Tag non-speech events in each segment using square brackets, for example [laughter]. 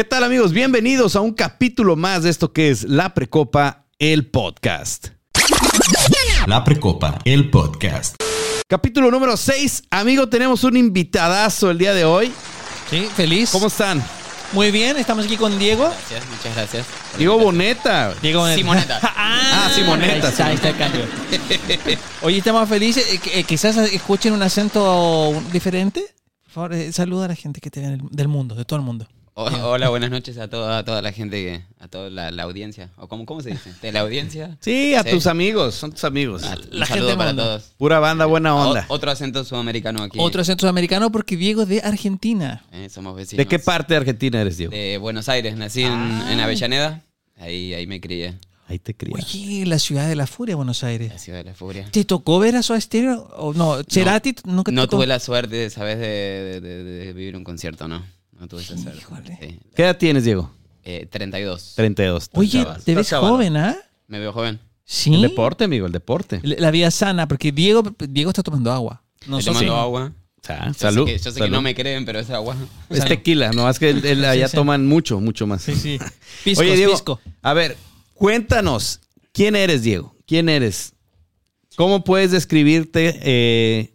¿Qué tal amigos? Bienvenidos a un capítulo más de esto que es La Precopa, el podcast. La Precopa, el podcast. Capítulo número 6. Amigo, tenemos un invitadazo el día de hoy. Sí, feliz. ¿Cómo están? Muy bien, estamos aquí con Diego. Gracias, muchas gracias. Diego Boneta. Diego Simoneta. [laughs] ah, Ah, Simoneta, Ahí está, ahí está el cambio. Oye, estamos felices. Eh, eh, quizás escuchen un acento diferente. Por favor, eh, saluda a la gente que te ve del mundo, de todo el mundo. Hola, buenas noches a toda, a toda la gente, que, a toda la, la audiencia. ¿O cómo, cómo se dice? ¿De la audiencia? Sí, a Sí. tus amigos, son tus amigos. Ah, La gente para manda. todos. Pura banda, buena onda. O- otro acento sudamericano aquí. Otro acento sudamericano porque Diego es de Argentina. Eh, somos vecinos. ¿De qué parte de Argentina eres, Diego? De Buenos Aires. Nací en, Ah. en Avellaneda. Ahí, ahí me crié. Ahí te crías. Oye, la ciudad de la furia, Buenos Aires. La ciudad de la furia. ¿Te tocó ver a Soda Stereo? O no, Cerati nunca te No tocó? tuve la suerte, ¿sabes? De, de- de- de vivir un concierto, ¿no? No tuve suerte. Híjole. Sí. ¿Qué edad tienes, Diego? Eh, 32. 32. Oye, te ves joven, ¿ah? Me veo joven. Sí. El deporte, amigo, el deporte. La la vida sana, porque Diego, Diego está tomando agua. Estoy Nosotros tomando no. agua. O sea, Yo salud. Sé que, yo sé que no me creen, pero es agua. Es tequila, no, es que el- el- allá sí. toman mucho, mucho más. Sí, sí. [laughs] Piscos, Oye, Diego, pisco. a ver, cuéntanos, ¿quién eres, Diego? ¿Quién eres? ¿Cómo puedes describirte eh,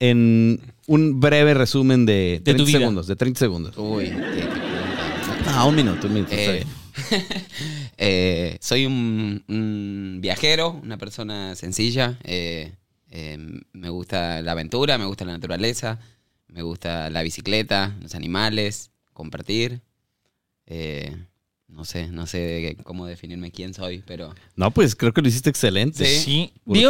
en un breve resumen de, De 30 tu vida. segundos? De 30 segundos. Uy, qué- qué pregunta. Ah, un minuto, un minuto. está Eh, bien. [laughs] eh, soy un, un viajero, una persona sencilla. eh, eh, me gusta la aventura, me gusta la naturaleza, me gusta la bicicleta, los animales, compartir. eh, no sé, no sé cómo definirme quién soy, pero No, pues creo que lo hiciste excelente. Sí. Sí.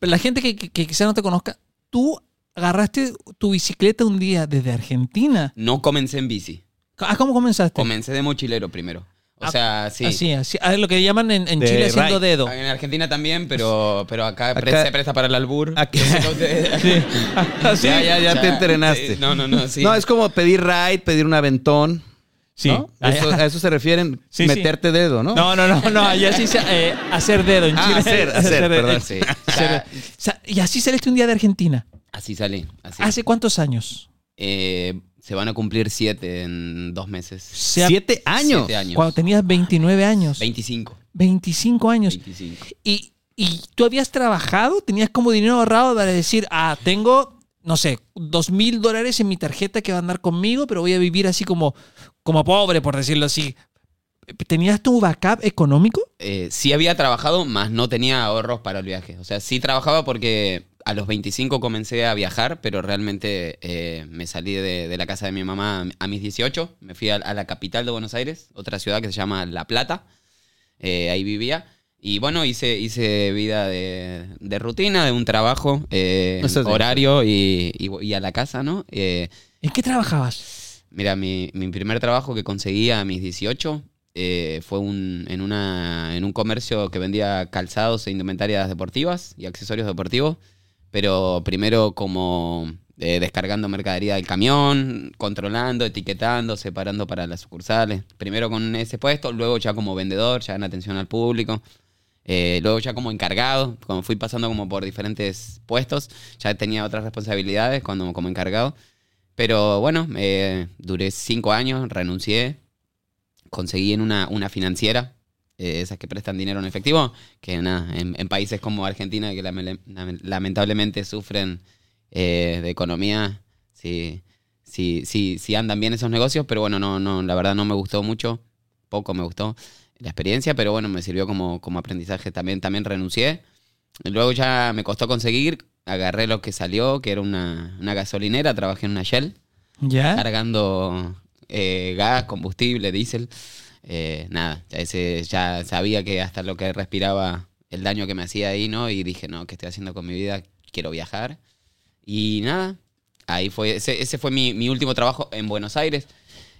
La gente que, que, que quizá no te conozca, tú agarraste tu bicicleta un día desde Argentina. no comencé en bici. Ah, ¿Cómo comenzaste? Comencé de mochilero primero. O Ah, sea, sí. Así, así. Ah, lo que llaman en, Chile haciendo ride. dedo. En Argentina también, pero, pero acá, se presta para el albur. Ustedes- [laughs] [laughs] [laughs] Así. Ya, ya, ya te entrenaste. sí, no, no, no, sí. No, es como pedir ride, pedir un aventón. Sí. ¿no? Ah, Eso- a eso se refieren Sí, sí. meterte dedo, ¿no? No, no, no, no. Allá sí se, eh, hacer dedo en Ah, Chile. hacer, hacer, dedo. perdón. Sí. Hacer- y así saliste un día de Argentina. Así salí. Así. ¿Hace cuántos años? Eh, se van a cumplir siete en dos meses. Siete años. Siete años. Cuando tenías 29 años. 25. 25 años. 25. ¿Y, y tú habías trabajado? ¿Tenías como dinero ahorrado para decir, ah, tengo, no sé, dos mil dólares en mi tarjeta que va a andar conmigo, pero voy a vivir así como, como pobre, por decirlo así? ¿Tenías tu backup económico? Eh, sí había trabajado, más no tenía ahorros para el viaje. O sea, sí trabajaba porque a los 25 comencé a viajar, pero realmente eh, me salí de, de la casa de mi mamá a mis 18. Me fui a, a la capital de Buenos Aires, otra ciudad que se llama La Plata. Eh, ahí vivía. Y bueno, hice, hice vida de, de rutina, de un trabajo, eh, horario y, y- y a la casa, ¿no? ¿En qué trabajabas? Mira, mi, mi primer trabajo que conseguí a mis 18 eh, fue un, en, una, en un comercio que vendía calzados e indumentarias deportivas y accesorios deportivos, pero primero como eh, descargando mercadería del camión, controlando, etiquetando, separando para las sucursales. Primero con ese puesto, luego ya como vendedor, ya en atención al público. Eh, luego ya como encargado, cuando fui pasando como por diferentes puestos, ya tenía otras responsabilidades cuando como encargado. Pero bueno, eh, duré cinco años, renuncié, conseguí en una, una financiera, eh, esas que prestan dinero en efectivo, que nada, en, en países como Argentina, que lame- lame- lamentablemente sufren eh, de economía, sí, sí, sí, sí andan bien esos negocios, pero bueno, no, no, la verdad no me gustó mucho, poco me gustó la experiencia, pero bueno, me sirvió como, como aprendizaje también, también renuncié. Luego ya me costó conseguir, agarré lo que salió, que era una, una gasolinera, trabajé en una Shell, ¿Ya? cargando eh, gas, combustible, diésel. Eh, nada, ese, ya sabía que hasta lo que respiraba, el daño que me hacía ahí, ¿no? Y dije, no, ¿qué estoy haciendo con mi vida? Quiero viajar. Y nada, ahí fue, ese, ese fue mi, mi último trabajo en Buenos Aires.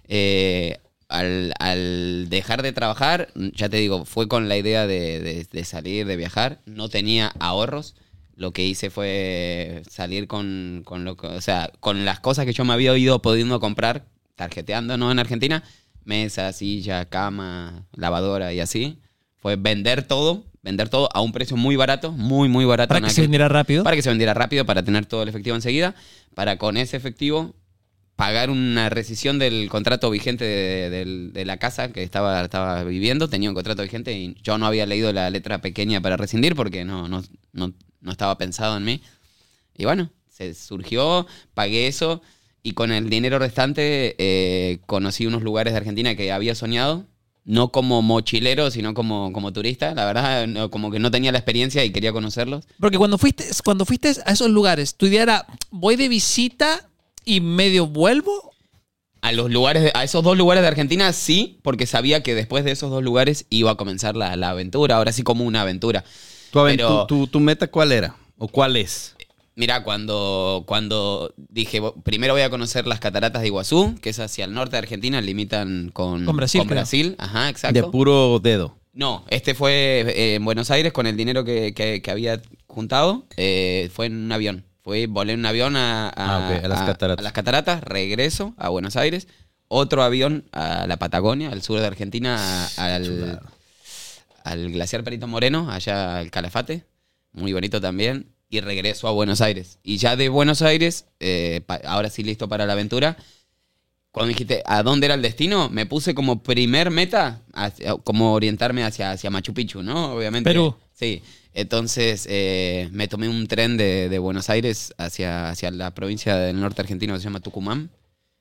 Eh, al, al dejar de trabajar, ya te digo, fue con la idea de, de- salir, de viajar. No tenía ahorros. Lo que hice fue salir con, con lo o sea, con las cosas que yo me había ido pudiendo comprar, tarjeteando, ¿no? En Argentina, mesa, silla, cama, lavadora y así. Fue vender todo, vender todo a un precio muy barato, muy, muy barato. Para que se vendiera rápido. para que se vendiera rápido, para tener todo el efectivo enseguida, para con ese efectivo pagar una rescisión del contrato vigente de la casa que estaba, estaba viviendo. Tenía un contrato vigente y yo no había leído la letra pequeña para rescindir porque no, no, no, no estaba pensado en mí. Y bueno, se surgió, pagué eso y con el dinero restante eh, conocí unos lugares de Argentina que había soñado. No como mochilero, sino como, como turista. La verdad, no, como que no tenía la experiencia y quería conocerlos. Porque cuando fuiste, cuando fuiste a esos lugares, tu idea era, voy de visita y medio vuelvo. A los lugares, de- a esos dos lugares de Argentina sí, porque sabía que después de esos dos lugares iba a comenzar la, la aventura, ahora sí como una aventura. ¿Tu, aven- Pero- tu- tu- tu meta cuál era? ¿O cuál es? Mira, cuando, cuando dije, "Bo- primero voy a conocer las cataratas de Iguazú, que es hacia el norte de Argentina, limitan con, Con Brasil. Ajá, De exacto. puro dedo. No, este fue eh, en Buenos Aires con el dinero que, que- que había juntado. eh, fue en un avión. Fue, volé en un avión a, a- Ah, a las cataratas. a las cataratas, regreso a Buenos Aires. Otro avión a la Patagonia, al sur de Argentina, al, al glaciar Perito Moreno, allá al Calafate. Muy bonito también. Y regreso a Buenos Aires. Y ya de Buenos Aires, eh, ahora sí listo para la aventura. Cuando me dijiste a dónde era el destino, me puse como primer meta, hacia- como orientarme hacia, hacia Machu Picchu, ¿no? Obviamente. Perú. Sí. Entonces eh, me tomé un tren de, de Buenos Aires hacia, hacia la provincia del norte argentino que se llama Tucumán.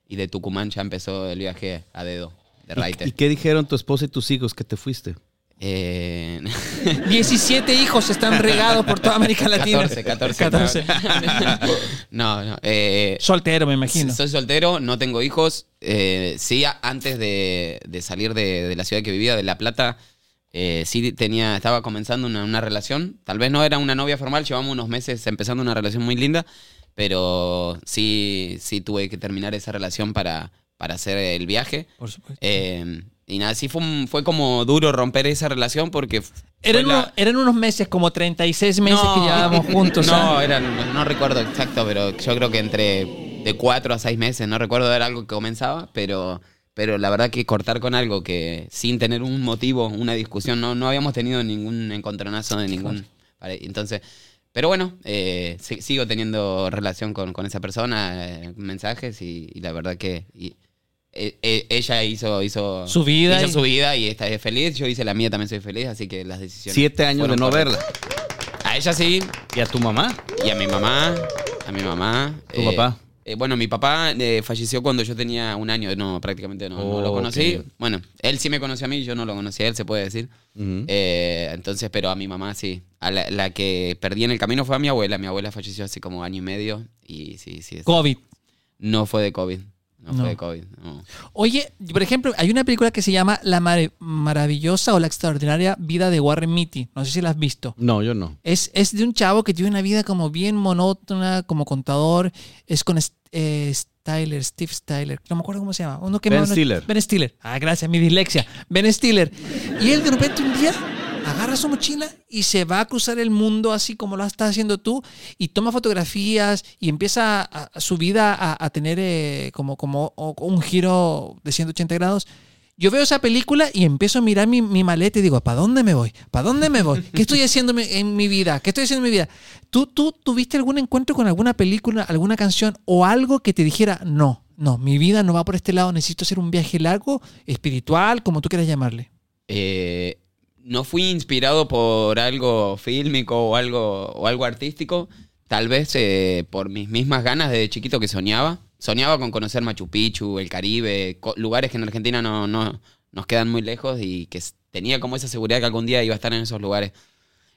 Y de Tucumán ya empezó el viaje a dedo, de ¿Y, Raite. y qué dijeron tu esposa y tus hijos que te fuiste? Eh, [laughs] 17 hijos están regados por toda América [laughs] Latina. 14, 14. 14. no, no. eh, Soltero, me imagino. Soy soltero, no tengo hijos. Eh, sí, antes de, de salir de, de la ciudad que vivía, de La Plata, eh, sí tenía, estaba comenzando una, una relación. Tal vez no era una novia formal, llevamos unos meses empezando una relación muy linda, pero sí, sí tuve que terminar esa relación para, para hacer el viaje. Por supuesto. Y nada, sí fue, un- fue como duro romper esa relación porque... Eran, la- unos, eran unos meses, como 36 meses que llevábamos juntos. [laughs] No, eran, no, no recuerdo exacto, pero yo creo que entre de cuatro a seis meses, no recuerdo, era algo que comenzaba, pero, pero la verdad que cortar con algo que sin tener un motivo, una discusión, no, no habíamos tenido ningún encontronazo de ningún... pare- Entonces, pero bueno, eh, si- sigo teniendo relación con, con esa persona, eh, mensajes y, y la verdad que... y- e- e- ella hizo, hizo Su vida hizo y- su vida y está feliz. Yo hice la mía, también soy feliz, así que las decisiones. Siete años de no correctas. verla. A ella sí, ¿Y a tu mamá? y a mi mamá, a mi mamá. ¿Tu papá? eh, bueno, mi papá eh, falleció cuando yo tenía un año, no, prácticamente no, no lo conocí. Bueno, él sí me conoció a mí, yo no lo conocí a él, se puede decir. Eh, entonces, pero a mi mamá sí. A la, la que perdí en el camino fue a mi abuela. Mi abuela falleció hace como año y medio y sí, sí. es- COVID. No fue de COVID. No, No. fue de COVID. no. Oye, por ejemplo, hay una película que se llama La maravillosa o la extraordinaria vida de Warren Mitty. No sé si la has visto. No, yo no. Es, es de un chavo que tiene una vida como bien monótona, como contador. Es con eh, Styler, Steve Styler. No me acuerdo cómo se llama. Uno que Ben Stiller. Ben Stiller. Ah, gracias, mi dislexia. Ben Stiller. Y él de repente un día agarra su mochila y se va a cruzar el mundo así como lo estás haciendo tú y toma fotografías y empieza a- a su vida a, a tener eh, como, como o- un giro de 180 grados. Yo veo esa película y empiezo a mirar mi, mi maleta y digo, ¿para dónde me voy? ¿Para dónde me voy? ¿Qué estoy haciendo en mi vida? ¿Qué estoy haciendo en mi vida? ¿Tú, ¿Tú tuviste algún encuentro con alguna película, alguna canción o algo que te dijera, no, no, mi vida no va por este lado, necesito hacer un viaje largo, espiritual, como tú quieras llamarle? Eh, no fui inspirado por algo fílmico o algo, o algo artístico, tal vez eh, por mis mismas ganas desde chiquito que soñaba. Soñaba con conocer Machu Picchu, el Caribe, lugares que en Argentina no, no nos quedan muy lejos y que tenía como esa seguridad que algún día iba a estar en esos lugares.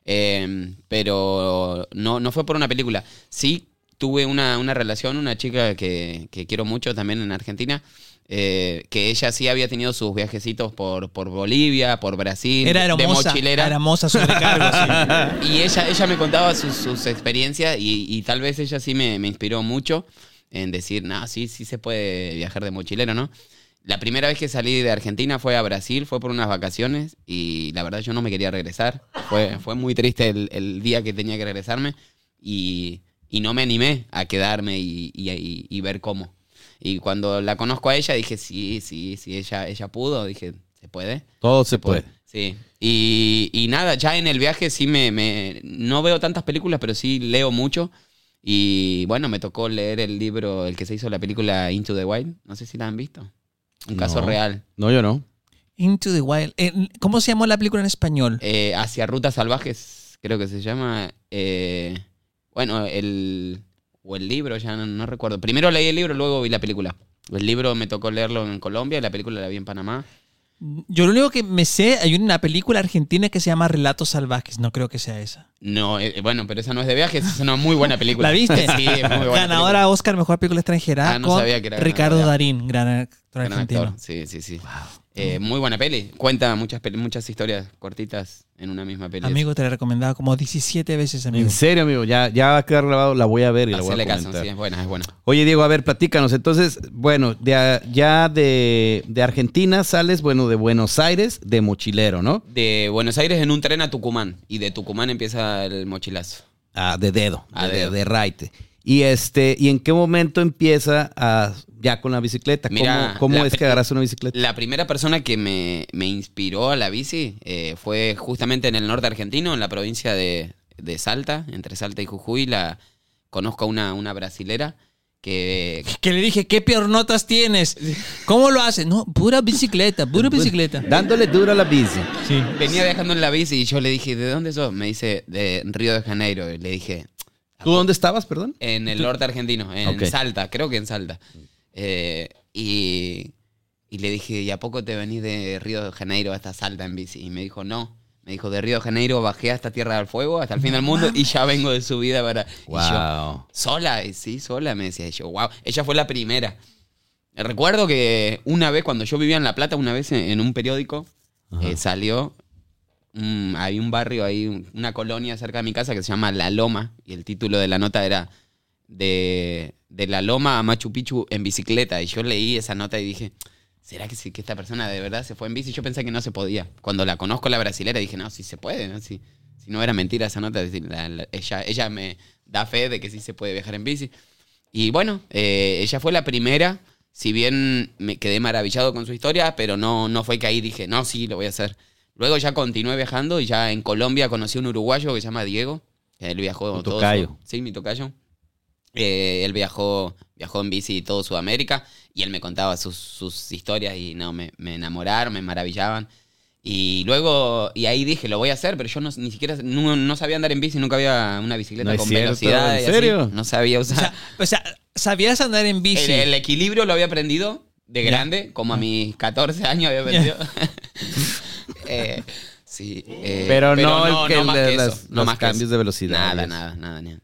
Eh, pero no, no fue por una película. Sí tuve una, una relación, una chica que, que quiero mucho también en Argentina, eh, que ella sí había tenido sus viajecitos por, por Bolivia, por Brasil, Era de hermosa, mochilera. era hermosa sobrecargo. sí. [laughs] Y ella, ella me contaba sus, sus experiencias y, y tal vez ella sí me, me inspiró mucho en decir, no, sí, sí se puede viajar de mochilero, ¿no? La primera vez que salí de Argentina fue a Brasil, fue por unas vacaciones y la verdad yo no me quería regresar. Fue, fue muy triste el, el día que tenía que regresarme y, y no me animé a quedarme y- y ver cómo. Y cuando la conozco a ella dije, sí, sí, sí, ella, ella pudo, dije, ¿se puede? Todo se puede. Sí. Y, y nada, ya en el viaje sí me, me- No veo tantas películas, pero sí leo mucho. Y bueno, me tocó leer el libro, el que se hizo la película Into the Wild. No sé si la han visto. Un caso real. No, yo no. Into the Wild. Eh, ¿Cómo se llamó la película en español? Eh, hacia rutas salvajes, creo que se llama. Eh, bueno, el. O el libro, ya no, no recuerdo. Primero leí el libro, luego vi la película. El libro me tocó leerlo en Colombia, la película la vi en Panamá. Yo lo único que me sé, hay una película argentina que se llama Relatos Salvajes. No creo que sea esa. No, eh, bueno, pero esa no es de viajes, es una muy buena película. ¿La viste? [laughs] Sí, es muy buena. Ganadora Oscar Mejor Película Extranjera Ah, no con sabía que era Ricardo. Darín, gran actor Gran argentino. actor, Sí, sí, sí. Eh, muy buena peli. Cuenta muchas, peli- muchas historias cortitas en una misma peli. Amigo, te la he recomendado como 17 veces, amigo. En serio, amigo, ya, ya va a quedar grabado, la voy a ver y la voy a caso, comentar. sí, es buena, es buena. Oye, Diego, a ver, platícanos. Entonces, bueno, de, ya de, de Argentina sales, bueno, de Buenos Aires, de mochilero, ¿no? De Buenos Aires en un tren a Tucumán. Y de Tucumán empieza el mochilazo. Ah, de dedo, A de, dedo. de raite. Y este, ¿y en qué momento empieza a, ya con la bicicleta? Mira, ¿Cómo, cómo la es que agarras una bicicleta? La primera persona que me, me inspiró a la bici eh, fue justamente en el norte argentino, en la provincia de, de Salta, entre Salta y Jujuy. La, conozco a una, una brasilera que Que le dije, ¿qué peor notas tienes? ¿Cómo lo haces? No, pura bicicleta, pura [laughs] bicicleta. Dándole duro a la bici. Sí. venía viajando en la bici y yo le dije, ¿de dónde sos? Me dice, de Río de Janeiro. Y le dije, ¿Tú dónde estabas, perdón? En el norte argentino, en. Salta, creo que en Salta. Eh, y, y le dije, ¿y a poco te venís de Río de Janeiro hasta Salta en bici? Y me dijo, no. Me dijo, de Río de Janeiro bajé hasta Tierra del Fuego, hasta el fin del mundo, [laughs] y ya vengo de subida para... Y yo, Wow. sola, y sí, sola, me decía. Y yo, wow. Ella fue la primera. Recuerdo que una vez, cuando yo vivía en La Plata, una vez en, en un periódico, eh, salió. hay un barrio ahí, un- una colonia cerca de mi casa que se llama La Loma. Y el título de la nota era de, de La Loma a Machu Picchu en bicicleta. Y yo leí esa nota y dije. ¿Será que, sí, que esta persona de verdad se fue en bici? Yo pensé que no se podía. Cuando la conozco la brasilera dije, no, sí se puede, ¿no? Si, si no era mentira esa nota, la- la- ella, ella me da fe de que sí se puede viajar en bici. Y bueno, eh, ella fue la primera, si bien me quedé maravillado con su historia, pero no, no fue que ahí dije, no, sí, lo voy a hacer. Luego ya continué viajando y ya en Colombia conocí a un uruguayo que se llama Diego. Él viajó todo su- tocayo. sí, mi tocayo. Eh, él viajó, viajó en bici todo Sudamérica y él me contaba sus, sus historias y no, me, me enamoraron, me maravillaban. Y luego, y ahí dije, lo voy a hacer, pero yo no, ni siquiera, no, no sabía andar en bici, nunca había una bicicleta No con cierto, velocidad. ¿en y así. serio? No sabía O usar. sea, o sea, ¿sabías andar en bici? El, el equilibrio lo había aprendido de grande, como a mis 14 años había aprendido. [laughs] Eh, sí, eh, Pero no el que- más de que eso, no los más que cambios eso. de velocidad Nada, eso. nada, nada, nada.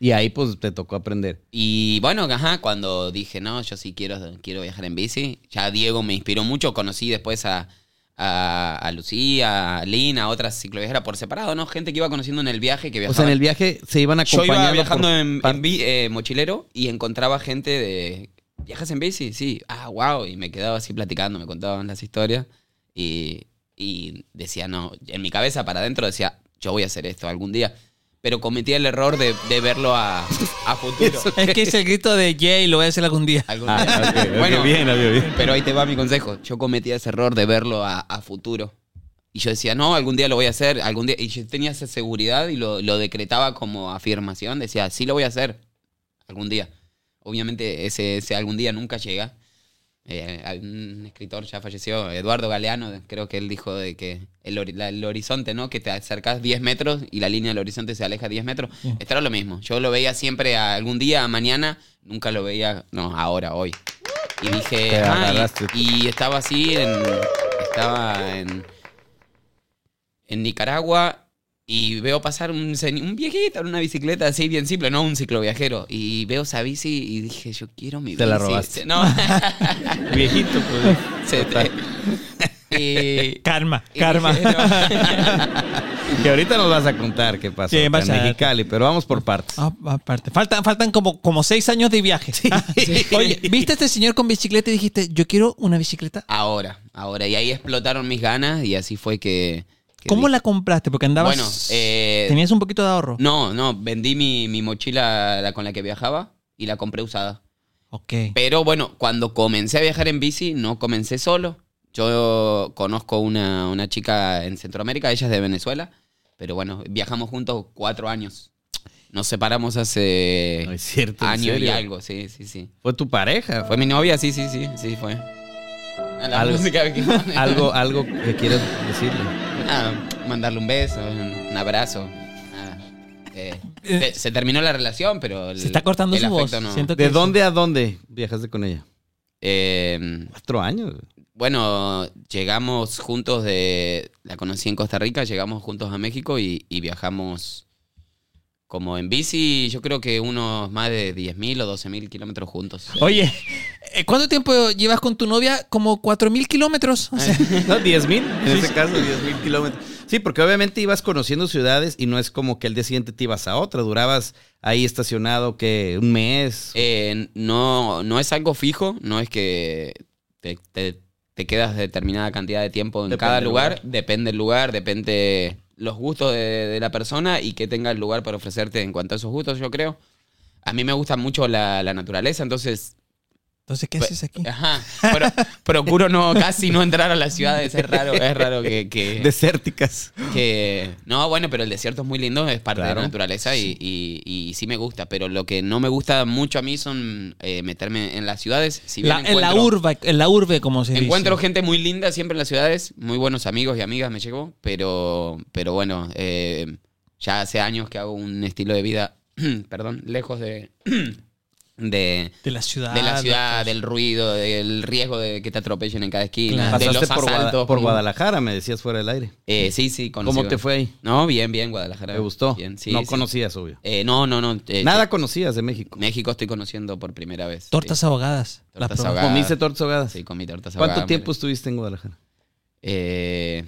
Y ahí pues te tocó aprender. Y bueno, ajá, cuando dije, no, yo sí quiero, quiero viajar en bici, ya Diego me inspiró mucho, conocí después a, a, a Lucía, a Lina, a otras cicloviajeras por separado, ¿no? Gente que iba conociendo en el viaje, que O viajaba. sea, en el viaje se iban Yo acompañando. iba viajando en, en eh, mochilero y encontraba gente de... ¿Viajas en bici? Sí. Ah, wow. Y me quedaba así platicando, me contaban las historias. Y, y decía, no, en mi cabeza para adentro decía, yo voy a hacer esto algún día. Pero cometí el error de, de verlo a, a futuro. [laughs] Es que es el grito de Jay, lo voy a hacer algún día. Algún Ah, bueno, bien, bien. pero ahí te va mi consejo. Yo cometí ese error de verlo a, a futuro. Y yo decía, no, algún día lo voy a hacer, algún día. Y yo tenía esa seguridad y lo, lo decretaba como afirmación. Decía, sí lo voy a hacer, algún día. Obviamente ese, ese algún día nunca llega. Eh, un escritor ya falleció, Eduardo Galeano, creo que él dijo de que el, la- el horizonte, ¿no? Que te acercas 10 metros y la línea del horizonte se aleja 10 metros. Sí. Esto era lo mismo. Yo lo veía siempre a algún día, mañana, nunca lo veía, no, ahora, hoy. Y dije, "Ah", y, y estaba así, en, estaba en, en Nicaragua y veo pasar un, un viejito en una bicicleta así bien simple, no un cicloviajero. Y veo esa bici y dije, yo quiero mi Te la bici. robaste. No. [laughs] Viejito, pues. Se te- [laughs] y- Karma, y karma. dije, no. [laughs] Que ahorita nos vas a contar qué pasó Sí, en Mexicali, pero vamos por partes. Ah, aparte. Faltan, faltan como, como seis años de viaje. Oye, ¿viste a este señor con bicicleta y dijiste, yo quiero una bicicleta? Ahora, ahora. Y ahí explotaron mis ganas y así fue que... ¿Cómo dije- la compraste? Porque andabas... Bueno, eh, Tenías un poquito de ahorro. No, no, vendí mi, mi mochila la con la que viajaba y la compré usada. Ok. Pero bueno, cuando comencé a viajar en bici, no comencé solo. Yo conozco una, una chica en Centroamérica, ella es de Venezuela, pero bueno, viajamos juntos cuatro años. Nos separamos hace No es cierto, ¿en año y algo, sí, sí, sí. Fue tu pareja. Fue mi novia, sí, sí, sí, sí, fue. A la Algo- música que [laughs] algo, algo que quieras decirle. Nada, mandarle un beso, un, abrazo. Nada. Eh, se, se terminó la relación, pero. el- Se está cortando el su voz. afecto no. Siento que ¿De dónde a dónde viajaste con ella? Eh, Cuatro años. bueno, llegamos juntos de. La conocí en Costa Rica, llegamos juntos a México y, y viajamos como en bici, yo creo que unos más de 10.000 o 12.000 kilómetros juntos. Oye, eh, ¿cuánto tiempo llevas con tu novia? Como 4.000 kilómetros. O sea, [laughs] No, 10 mil. En ese caso, 10 mil kilómetros. Sí, porque obviamente ibas conociendo ciudades y no es como que el día siguiente te ibas a otra. Durabas ahí estacionado que un mes. Eh, no, no es algo fijo, no es que te, te- te quedas determinada cantidad de tiempo en Depende cada lugar. lugar. depende el lugar, depende los gustos de, la persona y que tenga el lugar para ofrecerte en cuanto a esos gustos, yo creo. A mí me gusta mucho la, la naturaleza, entonces entonces, ¿qué haces aquí? ajá, pero procuro no casi no entrar a las ciudades, es raro, es raro que, que, Desérticas. que- no, bueno, pero el desierto es muy lindo, es parte de la naturaleza y, y- y sí me gusta, pero lo que no me gusta mucho a mí son eh, meterme en las ciudades. Si bien La- en la encuentro- urbe, en la urbe, como se Encuentro dice. gente muy linda siempre en las ciudades, muy buenos amigos y amigas me llegó, pero, pero bueno, eh, ya hace años que hago un estilo de vida, [clears throat] perdón, lejos de, [clears throat] de, De la ciudad. de la ciudad, del ruido, del riesgo de que te atropellen en cada esquina, Claro. de los por, Guada- por Guadalajara, me decías fuera del aire. Eh, sí, sí, conocí- ¿Cómo te fue ahí? No, bien, bien, Guadalajara. ¿Te gustó? Bien, sí, no sí. conocías, obvio. Eh, no, no, no. eh, Nada conocías de México. México estoy conociendo por primera vez. Tortas sí. ahogadas. La Tortas ahogadas. ¿Comiste tortas ahogadas? Sí, comí tortas ¿Cuánto ahogadas, tiempo me- estuviste en Guadalajara? Eh,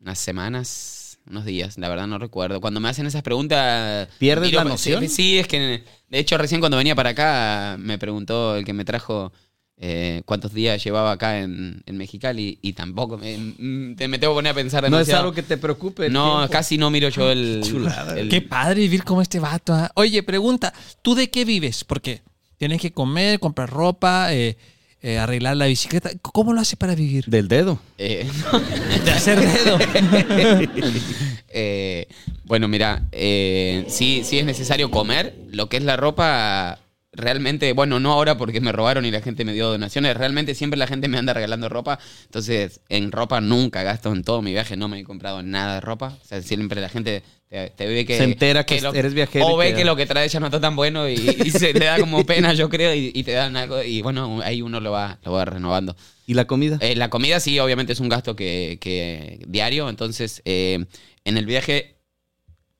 unas semanas, unos días, la verdad no recuerdo. Cuando me hacen esas preguntas... ¿Pierdes miro- la noción? Sí, sí, es que de hecho recién cuando venía para acá me preguntó el que me trajo eh, cuántos días llevaba acá en, en Mexicali y tampoco me, mm, te- me tengo que poner a pensar No es demasiado. algo que te preocupe. No, tiempo. casi no miro yo el... Chulada. el- Qué padre vivir como este vato. ¿ah? Oye, pregunta, ¿tú de qué vives? Porque tienes que comer, comprar ropa, eh, eh, arreglar la bicicleta. ¿Cómo lo haces para vivir? Del dedo. eh, [laughs] De hacer dedo. [laughs] Eh, bueno, mira, eh, sí, sí es necesario comer. Lo que es la ropa, realmente, bueno, no ahora porque me robaron y la gente me dio donaciones. Realmente siempre la gente me anda regalando ropa. Entonces, en ropa nunca gasto en todo mi viaje. No me he comprado nada de ropa. O sea, siempre la gente te, te ve que... Se entera que eres viajero O ve te que da. lo que trae ya no está tan bueno y, y se le da como [laughs] pena, yo creo, y, y te dan algo. Y bueno, ahí uno lo va, lo va renovando. ¿Y la comida? Eh, la comida sí, obviamente es un gasto que, que diario, entonces eh, en el viaje,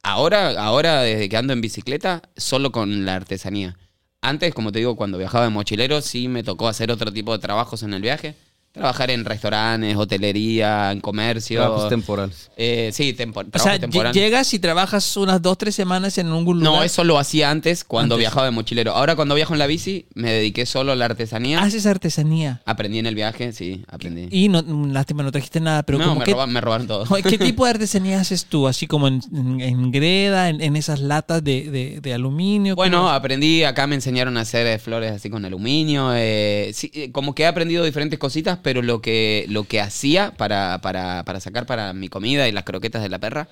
ahora, ahora desde que ando en bicicleta, solo con la artesanía. Antes, como te digo, cuando viajaba de mochilero, sí me tocó hacer otro tipo de trabajos en el viaje. Trabajar en restaurantes, hotelería, en comercio. Trabajos temporales. Eh, sí, tempo- O sea, temporal. llegas y trabajas unas dos, tres semanas en algún lugar. No, eso lo hacía antes cuando Antes. viajaba de mochilero. Ahora cuando viajo en la bici, me dediqué solo a la artesanía. Haces artesanía. Aprendí en el viaje, sí, aprendí. Y no, lástima, no trajiste nada, pero no, como me, que- roba- me robaron todo. ¿Qué [laughs] tipo de artesanía haces tú? Así como en, en- en greda, en, en esas latas de, de- de aluminio. Bueno, ¿cómo? aprendí, acá me enseñaron a hacer eh, flores así con aluminio. eh, sí, eh, como que he aprendido diferentes cositas, pero lo que, lo que hacía para, para, para sacar para mi comida y las croquetas de la perra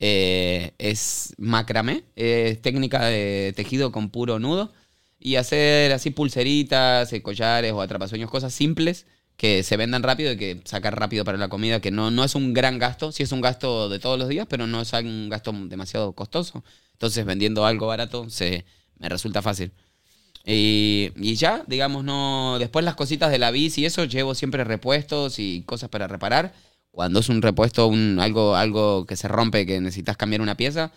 eh, es macramé, es técnica de tejido con puro nudo. Y hacer así pulseritas, eh, collares o atrapasueños, cosas simples que se vendan rápido y que sacar rápido para la comida, que no, no es un gran gasto, sí es un gasto de todos los días, pero no es un gasto demasiado costoso. Entonces vendiendo algo barato se, me resulta fácil. Y, y ya, digamos, no. Después las cositas de la bici y eso, llevo siempre repuestos y cosas para reparar. Cuando es un repuesto, un, algo, algo que se rompe, que necesitas cambiar una pieza,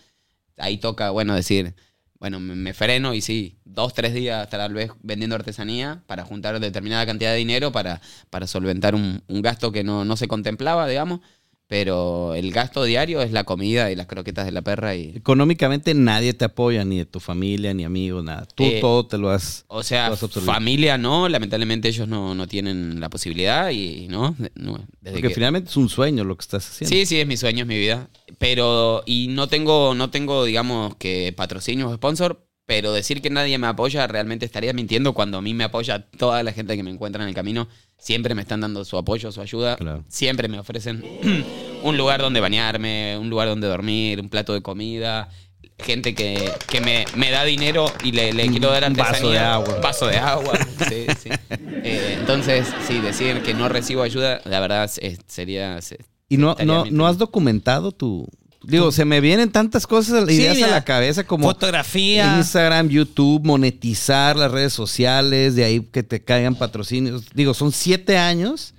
ahí toca, bueno, decir, bueno, me, me freno y sí, dos, tres días tal vez vendiendo artesanía para juntar determinada cantidad de dinero para, para solventar un, un gasto que no, no se contemplaba, digamos. Pero el gasto diario es la comida y las croquetas de la perra y, Económicamente nadie te apoya, ni de tu familia, ni amigos, nada. Tú Eh, todo te lo has... O sea, has familia no, lamentablemente ellos no, no tienen la posibilidad y no, no, desde Porque que- finalmente es un sueño lo que estás haciendo. Sí, sí, es mi sueño, es mi vida. Pero, y no tengo, no tengo, digamos, que patrocinio o sponsor, pero decir que nadie me apoya realmente estaría mintiendo cuando a mí me apoya toda la gente que me encuentra en el camino. Siempre me están dando su apoyo, su ayuda. Claro. Siempre me ofrecen [clears throat] un lugar donde bañarme, un lugar donde dormir, un plato de comida. gente que, que me, me da dinero y le, le quiero dar Un vaso artesanía. de agua. Un vaso de agua. sí, sí. [laughs] Eh, entonces, sí, decir que no recibo ayuda, la verdad es- sería. se- ¿Y no, no, no has documentado tu... Digo, se me vienen tantas cosas, Sí, ideas a la cabeza como Fotografía. Instagram, YouTube, monetizar las redes sociales, de ahí que te caigan patrocinios. Digo, son siete años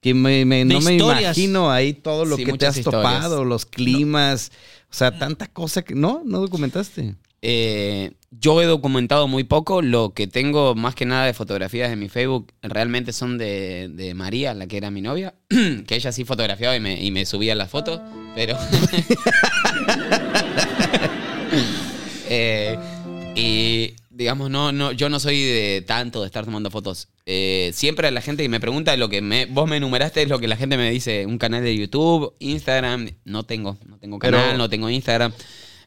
que me, me- no me imagino ahí todo lo Sí, que te has historias. topado, los climas, o sea, tanta cosa que... No, no documentaste. Eh, yo he documentado muy poco. Lo que tengo más que nada de fotografías en mi Facebook realmente son de, de María, la que era mi novia. [clears throat] que ella sí fotografiaba y me, y me subía las fotos. Pero. [laughs] Eh, y digamos, no, no, yo no soy de tanto de estar tomando fotos. Eh, siempre la gente que me pregunta lo que me, vos me enumeraste es lo que la gente me dice. Un canal de YouTube, Instagram. No tengo, no tengo Pero- canal, no tengo Instagram.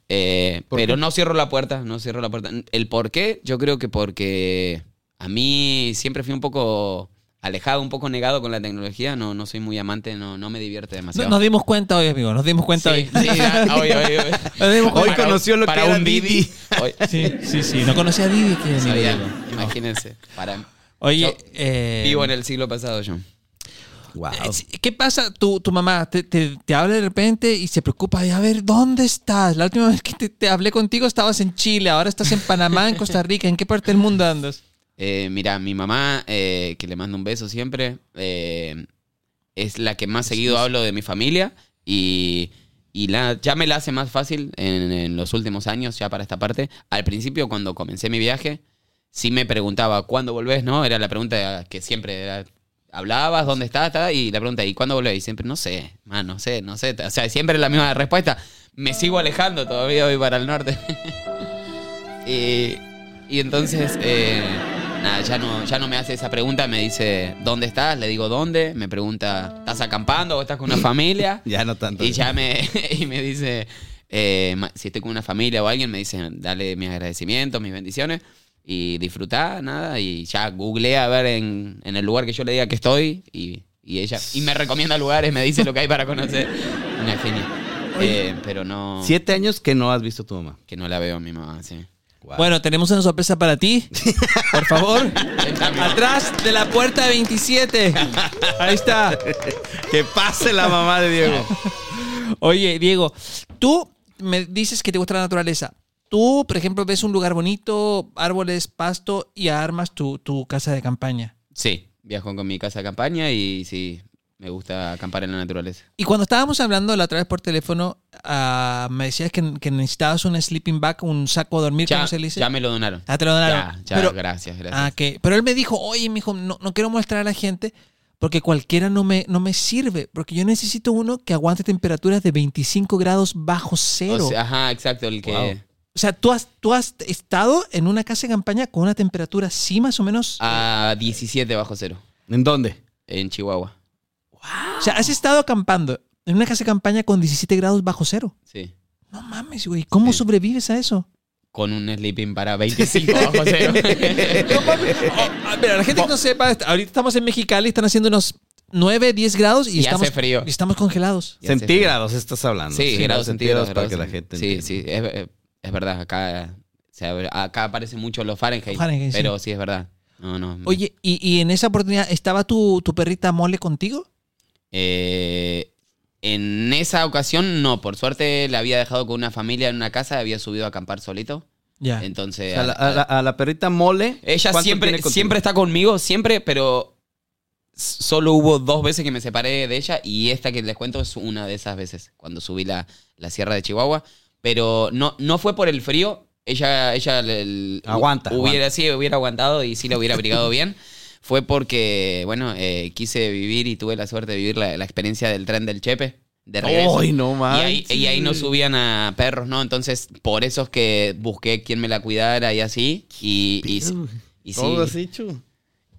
Eh, ¿Por pero qué? no cierro la puerta, no cierro la puerta. El por qué, yo creo que porque a mí siempre fui un poco alejado, un poco negado con la tecnología. No, no soy muy amante, no, no me divierte No- demasiado. Nos dimos cuenta hoy, amigo. Nos dimos cuenta Sí, hoy. sí, [laughs] hoy, hoy, hoy. Nos dimos Hoy cuenta. conoció lo para que era un Didi. Didi. Hoy- Sí, sí, sí. No conocía a Didi. que sabía, imagínense. Para, Oye, Yo eh, vivo en el siglo pasado yo. Wow. Eh, ¿Qué pasa? Tu, tu mamá te, te- te habla de repente y se preocupa de a ver, ¿dónde estás? La última vez que te, te hablé contigo estabas en Chile, ahora estás en Panamá, en Costa Rica. ¿En qué parte del mundo andas? [laughs] Eh, mira, mi mamá, eh, que le mando un beso siempre, eh, es la que más seguido hablo de mi familia y, y la, ya me la hace más fácil en, en los últimos años, ya para esta parte. Al principio, cuando comencé mi viaje, sí me preguntaba, ¿cuándo volvés? ¿No? Era la pregunta que siempre era, hablabas, ¿dónde estás? Y la pregunta, ¿y cuándo volvés? Y siempre, no sé, man, no sé, no sé. O sea, siempre la misma respuesta. Me sigo alejando, todavía voy para el norte. [laughs] y, y entonces, eh, nada, ya no, ya no me hace esa pregunta, me dice, ¿dónde estás? Le digo, ¿dónde? Me pregunta, ¿estás acampando o estás con una [laughs] familia? Ya no tanto. Y ya me, [laughs] y me dice, eh, si estoy con una familia o alguien, me dice, dale mis agradecimientos, mis bendiciones y disfrutá, nada. Y ya googleé a ver en, en el lugar que yo le diga que estoy y, y ella, y me recomienda lugares, me dice lo que hay para conocer. [laughs] Una genia. Eh, pero no, Siete años que no has visto a tu mamá. que no la veo a mi mamá, sí. Wow. Bueno, tenemos una sorpresa para ti. [laughs] Por favor. Atrás de la puerta 27. Ahí está. que pase la mamá de Diego. Oye, Diego, tú me dices que te gusta la naturaleza. Tú, por ejemplo, ves un lugar bonito, árboles, pasto y armas tu, tu casa de campaña. Sí, viajo con mi casa de campaña y sí, me gusta acampar en la naturaleza. Y cuando estábamos hablando la otra vez por teléfono, ah, me decías que, que necesitabas un sleeping bag, un saco de dormir, Ya, ¿cómo se le dice? ya me lo donaron. Ah, te lo donaron. Ya, ya, Pero- gracias, gracias. Ah, que, pero él me dijo, oye, mijo, no, no quiero mostrar a la gente porque cualquiera no me, no me sirve, porque yo necesito uno que aguante temperaturas de 25 grados bajo cero. O sea, ajá, exacto, el que... Wow. O sea, ¿tú has, tú has estado en una casa de campaña con una temperatura así más o menos. A 17 bajo cero, ¿En dónde? en Chihuahua. O sea, has estado acampando en una casa de campaña con 17 grados bajo cero. Sí. No mames, güey. ¿Cómo Sí. sobrevives a eso? Con un sleeping para 25 bajo cero. [laughs] No mames. [laughs] Oh, la gente que no sepa, ahorita estamos en Mexicali, están haciendo unos 9, 10 grados y, Y hace estamos, frío. y estamos congelados. Centígrados estás hablando. Sí, grados centígrados. para que la gente Sí, entienda. sí, es, es verdad. Acá, o sea, acá aparece mucho los Fahrenheit. Pero sí. es verdad. No, no. Oye, ¿y, y en esa oportunidad estaba tu, tu perrita mole contigo? Eh, en esa ocasión, no. Por suerte, la había dejado con una familia en una casa. Había subido a acampar solito. Ya. O Entonces. sea, a la, a la- a la perrita mole. Ella ¿cuánto siempre, siempre está conmigo, siempre, pero solo hubo dos veces que me separé de ella y esta que les cuento es una de esas veces, cuando subí la, la sierra de Chihuahua. Pero no, no fue por el frío, ella, ella el- Aguanta, Hubiera, aguanta. sí, hubiera aguantado y sí la hubiera abrigado [laughs] bien. Fue porque, bueno, eh, quise vivir y tuve la suerte de vivir la, la experiencia del tren del Chepe. De regreso. ¡Ay, no Y ahí, y ahí no subían a perros, ¿no? Entonces, por eso es que busqué quien me la cuidara y así. Y, y, sí- y sí, Todo así, chu.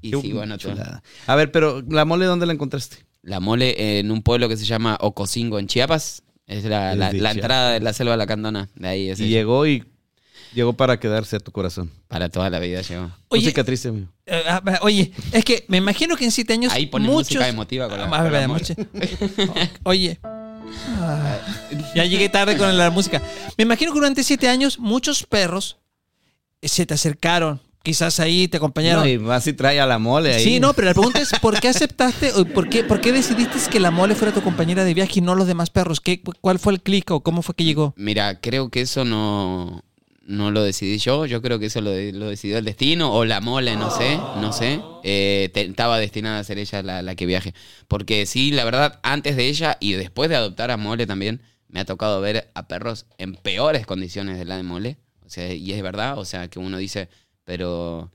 y Qué sí, bueno, chulada. A ver, pero la mole, ¿dónde la encontraste? la mole en un pueblo que se llama Ocosingo, en Chiapas. Es la, la- la entrada de la selva lacandona. De ahí es Y ella. llegó y llegó para quedarse a tu corazón. Para toda la vida llegó. Oye, Música triste, amigo. eh, ah, oye, es que me imagino que en siete años Ahí pone muchos... música emotiva con la, Ah, con la [laughs] Oye. Ah, Ya llegué tarde con la música. Me imagino que durante siete años muchos perros se te acercaron. Quizás ahí te acompañaron. No, y si trae a la mole ahí. Sí, no, pero la pregunta es, ¿por qué aceptaste o por qué, por qué decidiste que la mole fuera tu compañera de viaje y no los demás perros? ¿Qué, ¿Cuál fue el clic o cómo fue que llegó? Mira, creo que eso no, no lo decidí yo. Yo creo que eso lo, lo decidió el destino o la mole, no sé, no sé. Eh, te- estaba destinada a ser ella la, la que viaje. Porque sí, la verdad, antes de ella y después de adoptar a mole también, me ha tocado ver a perros en peores condiciones de la de mole. O sea, y es verdad, o sea, que uno dice, pero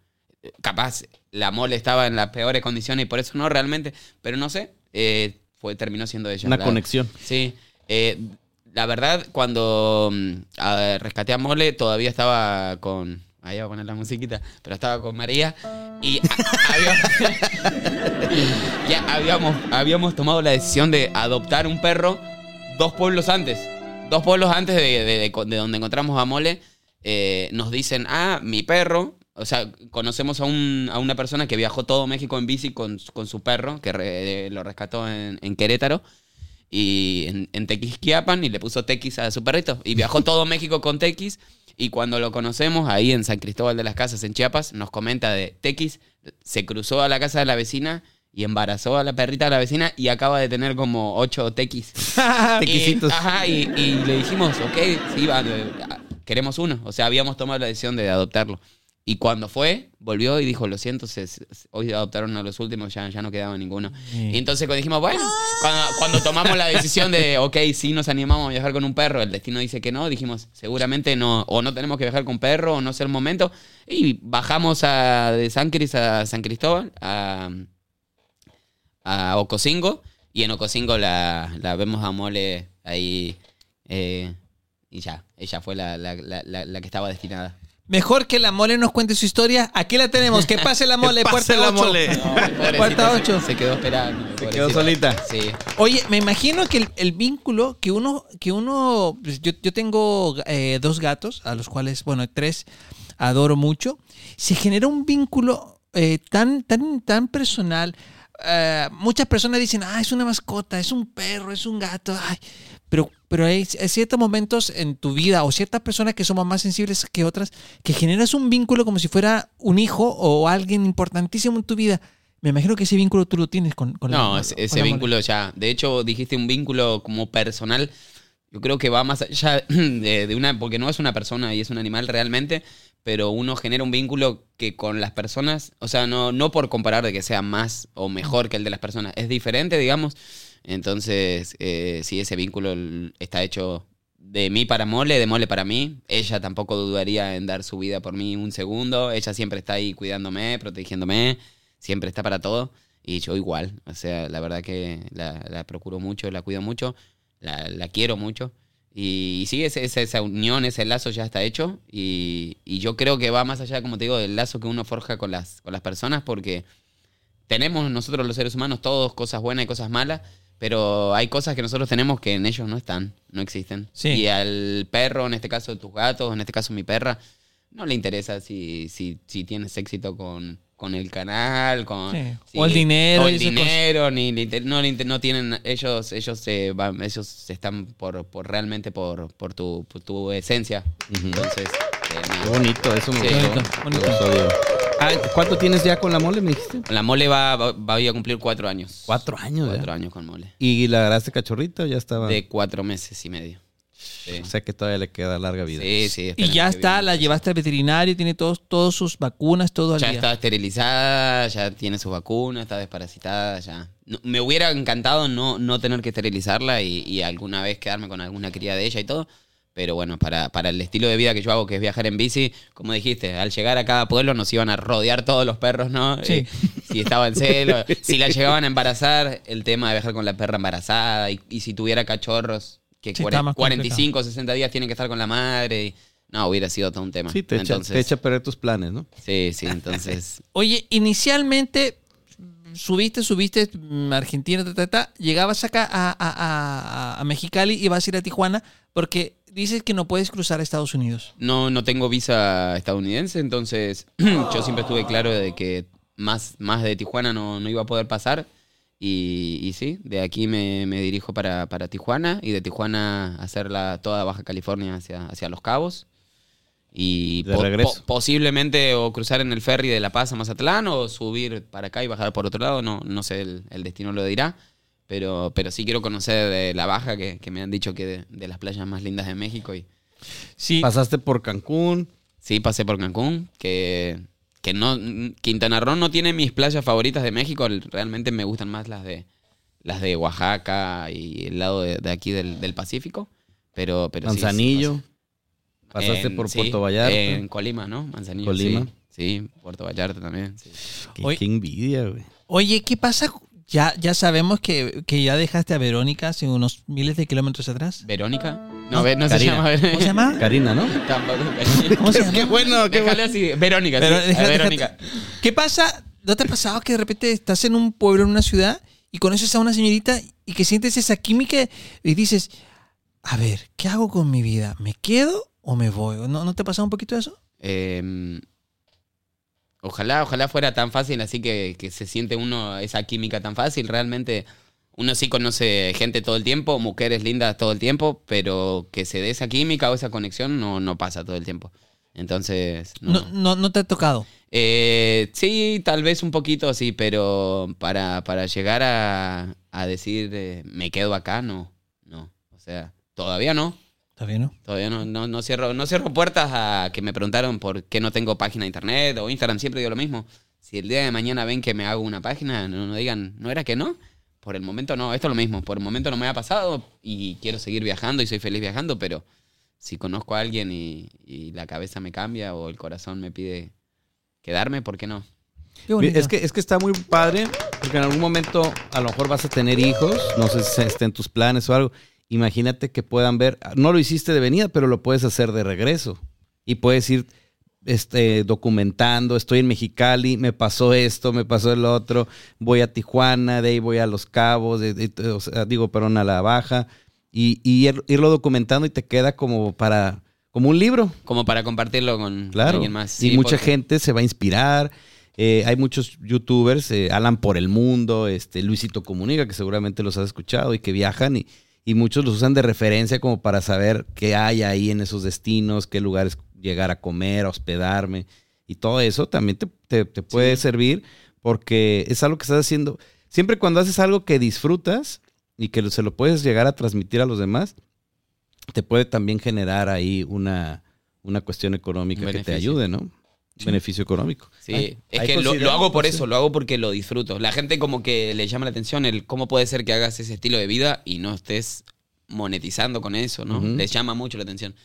eh, capaz la mole estaba en las peores condiciones y por eso no realmente, pero no sé, eh, fue, terminó siendo ella. Una la- conexión. Sí. Eh, la verdad, cuando mm, a- rescaté a Mole, todavía estaba con. Ahí voy a poner la musiquita. Pero estaba con María. Y a- había- [laughs] ya habíamos, habíamos tomado la decisión de adoptar un perro dos pueblos antes. Dos pueblos antes de, de- de- de donde encontramos a Mole. eh, nos dicen, ah, mi perro. O sea, conocemos a, un- a una persona que viajó todo México en bici con, con su perro, que re- lo rescató en, en Querétaro y en, en Tequisquiapan y le puso Tequis a su perrito. Y viajó todo [laughs] México con Tequis. Y cuando lo conocemos, ahí en San Cristóbal de las Casas, en Chiapas, nos comenta de Tequis se cruzó a la casa de la vecina y embarazó a la perrita de la vecina y acaba de tener como ocho Tequis. [laughs] Tequisitos. Y, ajá, y, y le dijimos, ok, sí, va, eh, queremos uno. O sea, habíamos tomado la decisión de adoptarlo. Y cuando fue, volvió y dijo, lo siento, se- se- hoy adoptaron a los últimos, ya, ya no quedaba ninguno. Y entonces cuando dijimos, bueno, cuando, cuando tomamos la decisión de, [laughs] ok, sí nos animamos a viajar con un perro, el destino dice que no, dijimos, seguramente no, o no tenemos que viajar con perro, o no es el momento. Y bajamos a, de San Cris a San Cristóbal, a, a Ocosingo, y en Ocosingo la, la vemos a Mole ahí, eh, y ya, ella fue la- la que estaba destinada. Mejor que la mole nos cuente su historia. Aquí la tenemos. Que pase la [laughs] mole, Que pase puerta la 8. mole. Pobrecita, Puerta se- 8. Se, quedó esperando. Se quedó solita. Sí. Oye, me imagino que el, el vínculo que uno, que uno, pues, yo, yo tengo eh, dos gatos, a los cuales, bueno, tres, adoro mucho. Se genera un vínculo eh, tan, tan, tan personal. Eh, muchas personas dicen, ah, es una mascota, es un perro, es un gato, ay. Pero, pero hay, hay ciertos momentos en tu vida o ciertas personas que somos más sensibles que otras que generas un vínculo como si fuera un hijo o alguien importantísimo en tu vida. Me imagino que ese vínculo tú lo tienes con, con la- No, con ese, la ese mole. vínculo ya. De hecho, dijiste un vínculo como personal. Yo creo que va más allá [clears throat] de, de una. Porque no es una persona y es un animal realmente. Pero uno genera un vínculo que con las personas. O sea, no, no por comparar de que sea más o mejor que el de las personas. Es diferente, digamos. Entonces, eh, sí, ese vínculo está hecho de mí para Mole, de Mole para mí. Ella tampoco dudaría en dar su vida por mí un segundo. Ella siempre está ahí cuidándome, protegiéndome. Siempre está para todo. Y yo igual. O sea, la verdad que la, procuro mucho, la cuido mucho, la, quiero mucho. Y, y sí, ese- esa unión, ese lazo ya está hecho. Y, y yo creo que va más allá, como te digo, del lazo que uno forja con las, con las personas, porque tenemos nosotros los seres humanos todos cosas buenas y cosas malas, pero hay cosas que nosotros tenemos que en ellos no están, no existen. Sí. Y al perro, en este caso tus gatos, en este caso mi perra, no le interesa si, si, si tienes éxito con, con el canal, con Sí. si- O el dinero o el dinero, ni no, no tienen ellos ellos se van, ellos están por, por realmente por, por tu por tu esencia. Entonces, eh, bonito, eso me Sí. bonito. Ah, ¿Cuánto tienes ya con la mole, me dijiste? La mole va, va, va a cumplir cuatro años. Cuatro años, Cuatro ya. años con mole. ¿Y la agarraste cachorrita o ya estaba? De cuatro meses y medio. Sí, O sea que todavía le queda larga vida. sí. sí, Y ya está, la llevaste al veterinario, tiene todos, todos sus vacunas, todo al Ya día. está esterilizada, ya tiene su vacuna, está desparasitada, ya. No- me hubiera encantado no, no tener que esterilizarla y, y alguna vez quedarme con alguna cría de ella y todo. Pero bueno, para, para el estilo de vida que yo hago, que es viajar en bici, como dijiste, al llegar a cada pueblo nos iban a rodear todos los perros, ¿no? Sí. Eh, si estaba en celo, [laughs] si la llegaban a embarazar, el tema de viajar con la perra embarazada y, y si tuviera cachorros, que Sí, cuare- está más 45 o 60 días tienen que estar con la madre. y- no, hubiera sido todo un tema. Sí, te echa, entonces, te echa a perder tus planes, ¿no? Sí, sí, entonces... [laughs] Oye, inicialmente subiste, subiste mm, Argentina, ta, ta, ta, llegabas acá a, Mexicali y vas a ir a Tijuana porque dices que no puedes cruzar a Estados Unidos. No, no tengo visa estadounidense, entonces [clears throat] yo siempre estuve claro de que más, más de Tijuana no, no iba a poder pasar. Y, y sí, de aquí me, me dirijo para, para Tijuana y de Tijuana hacer la, toda Baja California hacia, hacia Los Cabos. Y De regreso. posiblemente o cruzar en el ferry de La Paz a Mazatlán o subir para acá y bajar por otro lado. No, no sé, el, el destino lo dirá. Pero, pero sí quiero conocer de la Baja, que, que me han dicho que de, de las playas más lindas de México. Y Sí, Pasaste por Cancún. sí, pasé por Cancún, que, que no Quintana Roo no tiene mis playas favoritas de México. Realmente me gustan más las de las de Oaxaca y el lado de, de aquí del, del Pacífico. Pero, pero sí, sí, Manzanillo. pasé. Pasaste En- por sí, Puerto Vallarta. En Colima, ¿no? Manzanillo. Colima. Sí, sí, Puerto Vallarta también. sí. Qué, Oye. qué envidia, güey. Oye, ¿qué pasa? Ya, ya sabemos que, que ya dejaste a Verónica hace unos miles de kilómetros atrás. ¿Verónica? No, No, ve- no se llama. ¿Cómo se llama? Karina, ¿no? [laughs] Tampoco Karina. ¿Cómo se llama? [laughs] Qué bueno, qué bueno. así. Verónica, Pero sí. deja- a déjate- Verónica. ¿Qué pasa? ¿No te ha pasado que de repente estás en un pueblo, en una ciudad, y conoces a una señorita y que sientes esa química y dices, a ver, ¿qué hago con mi vida? ¿Me quedo o me voy? ¿No, ¿no te ha pasado un poquito eso? Eh, ojalá, ojalá fuera tan fácil, así que, que se siente uno esa química tan fácil. Realmente uno sí conoce gente todo el tiempo, mujeres lindas todo el tiempo, pero que se dé esa química o esa conexión no, no pasa todo el tiempo. Entonces, no. No, no, no te ha tocado. Eh, sí, tal vez un poquito, sí, pero para, para llegar a, a decir eh, me quedo acá, no, no. O sea, todavía no. ¿Está bien, no? Todavía no, no, no cierro, no cierro puertas a que me preguntaron por qué no tengo página de internet o Instagram, siempre digo lo mismo. Si el día de mañana ven que me hago una página, no, no digan, ¿no era que no? Por el momento no, esto es lo mismo. Por el momento no me ha pasado y quiero seguir viajando y soy feliz viajando, pero si conozco a alguien y, y la cabeza me cambia o el corazón me pide quedarme, ¿por qué no? Qué. Es que, es que está muy padre, porque en algún momento a lo mejor vas a tener hijos, no sé si esté en tus planes o algo. Imagínate que puedan ver, no lo hiciste de venida, pero lo puedes hacer de regreso. Y puedes ir este, documentando, estoy en Mexicali, me pasó esto, me pasó el otro, voy a Tijuana, de ahí voy a Los Cabos, de- de- o sea, digo, perdón, a La Baja, y, y ir- irlo documentando y te queda como para, como un libro. Como para compartirlo con Claro. alguien más. y mucha porque- gente se va a inspirar. Eh, hay muchos youtubers, eh, Alan por el mundo, este Luisito Comunica, que seguramente los has escuchado y que viajan y, y muchos los usan de referencia como para saber qué hay ahí en esos destinos, qué lugares llegar a comer, a hospedarme. Y todo eso también te, te- te puede servir porque es algo que estás haciendo. Siempre cuando haces algo que disfrutas y que se lo puedes llegar a transmitir a los demás, te puede también generar ahí una, una cuestión económica Un que te ayude, ¿no? Beneficio económico. Sí, Hay- es hay que lo, hago por eso, lo hago porque lo disfruto. La gente como que le llama la atención el cómo puede ser que hagas ese estilo de vida y no estés monetizando con eso, ¿no? Les llama mucho la atención.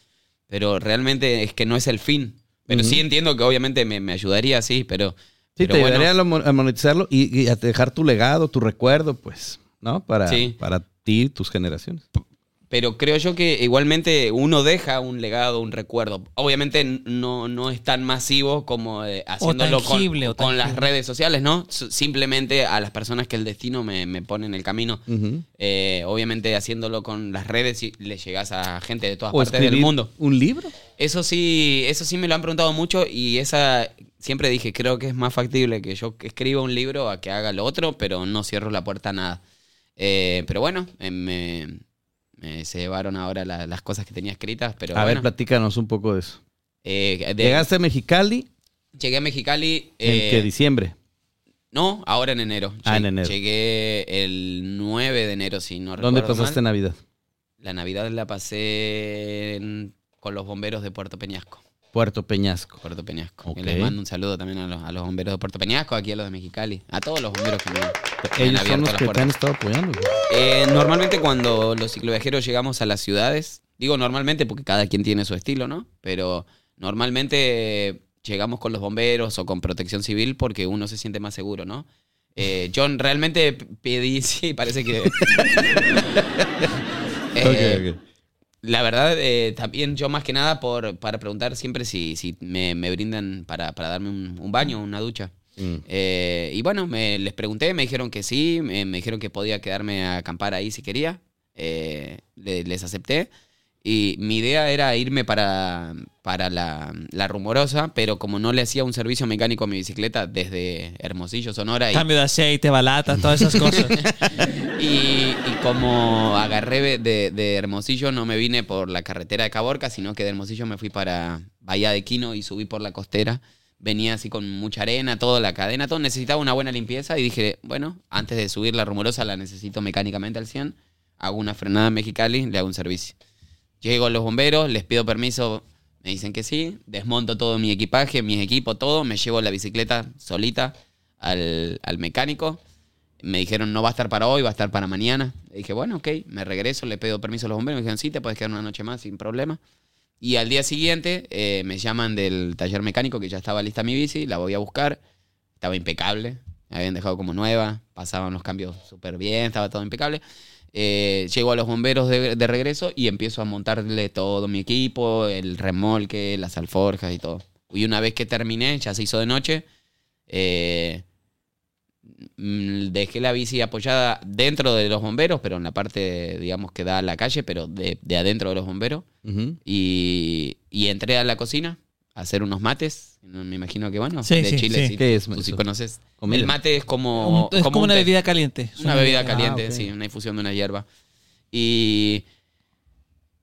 Pero realmente es que no es el fin. Pero sí entiendo que obviamente me, me ayudaría, sí, pero... Sí, pero te bueno, ayudaría a, lo mo- a monetizarlo y, y a dejar tu legado, tu recuerdo, pues, ¿no? Para, Sí. para ti y tus generaciones. Pero creo yo que igualmente uno deja un legado, un recuerdo. Obviamente no, no es tan masivo como eh, haciéndolo con, tangible, o con las redes sociales, ¿no? S- Simplemente a las personas que el destino me, me pone en el camino. Eh, obviamente haciéndolo con las redes y le llegas a gente de todas O partes del mundo. un libro. Eso sí, eso sí me lo han preguntado mucho y esa siempre dije, creo que es más factible que yo escriba un libro a que haga lo otro, pero no cierro la puerta a nada. Eh, pero bueno, eh, me, me- se llevaron ahora la- las cosas que tenía escritas, pero a ver, bueno. platícanos un poco de eso. Eh, de- Llegaste a Mexicali llegué a Mexicali. en eh, que diciembre. no, ahora en enero. Ah, en Llegué- enero. Llegué el 9 de enero, si no ¿Dónde recuerdo pasaste mal. Navidad? La Navidad la pasé en- con los bomberos de Puerto Peñasco. Puerto Peñasco. Puerto Peñasco. Ok. Y les mando un saludo también a los, a los bomberos de Puerto Peñasco, aquí a los de Mexicali, a todos los bomberos que me, me han Ellos son los que te puertas. han estado apoyando. Eh, normalmente cuando los cicloviajeros llegamos a las ciudades, digo normalmente porque cada quien tiene su estilo, ¿no? Pero normalmente eh, llegamos con los bomberos o con protección civil porque uno se siente más seguro, ¿no? Eh, yo realmente pedí, [laughs] sí, parece que... Eh, [laughs] Ok, ok. La verdad, eh, también yo más que nada por, para preguntar siempre si, si me, me brindan para, para darme un, un baño, una ducha. Mm. Eh, y bueno, me, les pregunté, me dijeron que sí, me, me dijeron que podía quedarme a acampar ahí si quería. Eh, le- les acepté. Y mi idea era irme para, para la, la rumorosa, pero como no le hacía un servicio mecánico a mi bicicleta desde Hermosillo, Sonora, y, Cambio de aceite, balatas, todas esas cosas. [laughs] y, y como agarré de, de Hermosillo, no me vine por la carretera de Caborca, sino que de Hermosillo me fui para Bahía de Quino y subí por la costera. Venía así con mucha arena, toda la cadena, todo. Necesitaba una buena limpieza y dije, bueno, antes de subir la rumorosa la necesito mecánicamente al 100. Hago una frenada en Mexicali, le hago un servicio. Llego a los bomberos, les pido permiso, me dicen que sí, desmonto todo mi equipaje, mi equipo, todo, me llevo la bicicleta solita al, al mecánico. Me dijeron, no va a estar para hoy, va a estar para mañana. Le dije, bueno, ok, me regreso, le pido permiso a los bomberos. Me dijeron, sí, te puedes quedar una noche más sin problema. Y al día siguiente eh, me llaman del taller mecánico que ya estaba lista mi bici, la voy a buscar. Estaba impecable, me habían dejado como nueva, pasaban los cambios súper bien, estaba todo impecable. Eh, llego a los bomberos de, de regreso y empiezo a montarle todo mi equipo, el remolque, las alforjas y todo. Y una vez que terminé, ya se hizo de noche, eh, mm, dejé la bici apoyada dentro de los bomberos, pero en la parte, digamos, que da a la calle, pero de, de adentro de los bomberos. Y, y entré a la cocina hacer unos mates. Me imagino que, bueno, Sí, de sí, Chile, sí. sí, ¿Qué es tú sí eso? conoces. Comida. El mate es como... Un- es como, un una bebida caliente. Una bebida Ah, caliente, sí, una infusión de una hierba. Y,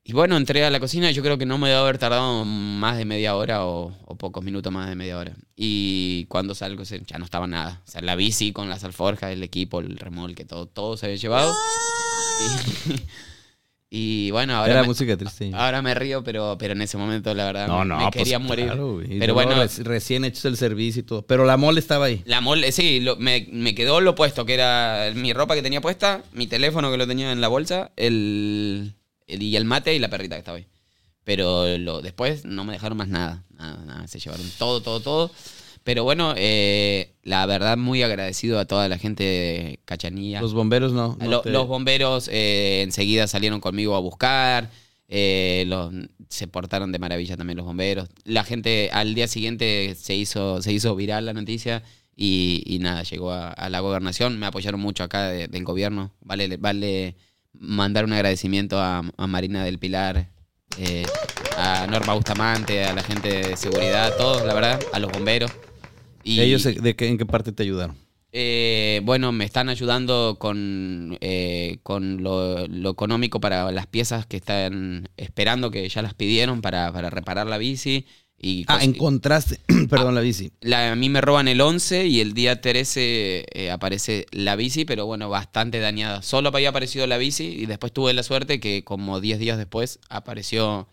y bueno, entré a la cocina y yo creo que no me debe haber tardado más de media hora o, o pocos minutos más de media hora. Y cuando salgo ya no estaba nada. O sea, la bici con las alforjas, el equipo, el remolque, todo, todo se había llevado. Y, [laughs] y bueno, ahora Era me, música triste. ahora me río, pero, pero en ese momento la verdad no, no, me pues quería morir. claro, pero bueno, reci- recién hechos el servicio y todo. Pero la mole estaba ahí. la mole, sí, lo- me, me quedó lo puesto, que era mi ropa que tenía puesta, mi teléfono que lo tenía en la bolsa, el, el- y el mate y la perrita que estaba ahí. Pero lo, después no me dejaron más nada, nada, nada, se llevaron todo, todo, todo. Pero bueno, eh, la verdad muy agradecido a toda la gente de Cachanilla. Los bomberos no. A no lo- te- Los bomberos eh, enseguida salieron conmigo a buscar. eh, los- se portaron de maravilla también los bomberos. La gente al día siguiente se hizo, se hizo viral la noticia y, y nada, llegó a, a la gobernación. Me apoyaron mucho acá de- del gobierno. Vale, vale mandar un agradecimiento a, a Marina del Pilar, eh, a Norma Bustamante, a la gente de seguridad, a todos, la verdad, a los bomberos. Y, ¿Ellos de qué, en qué parte te ayudaron? eh, bueno, me están ayudando con, eh, con lo, lo económico para las piezas que están esperando, que ya las pidieron para, para reparar la bici. Y Ah, encontraste, [clears throat] perdón, la bici. la- a mí me roban el 11 y el día 13 eh, aparece la bici, pero bueno, bastante dañada. Solo había aparecido la bici y después tuve la suerte que como 10 días después apareció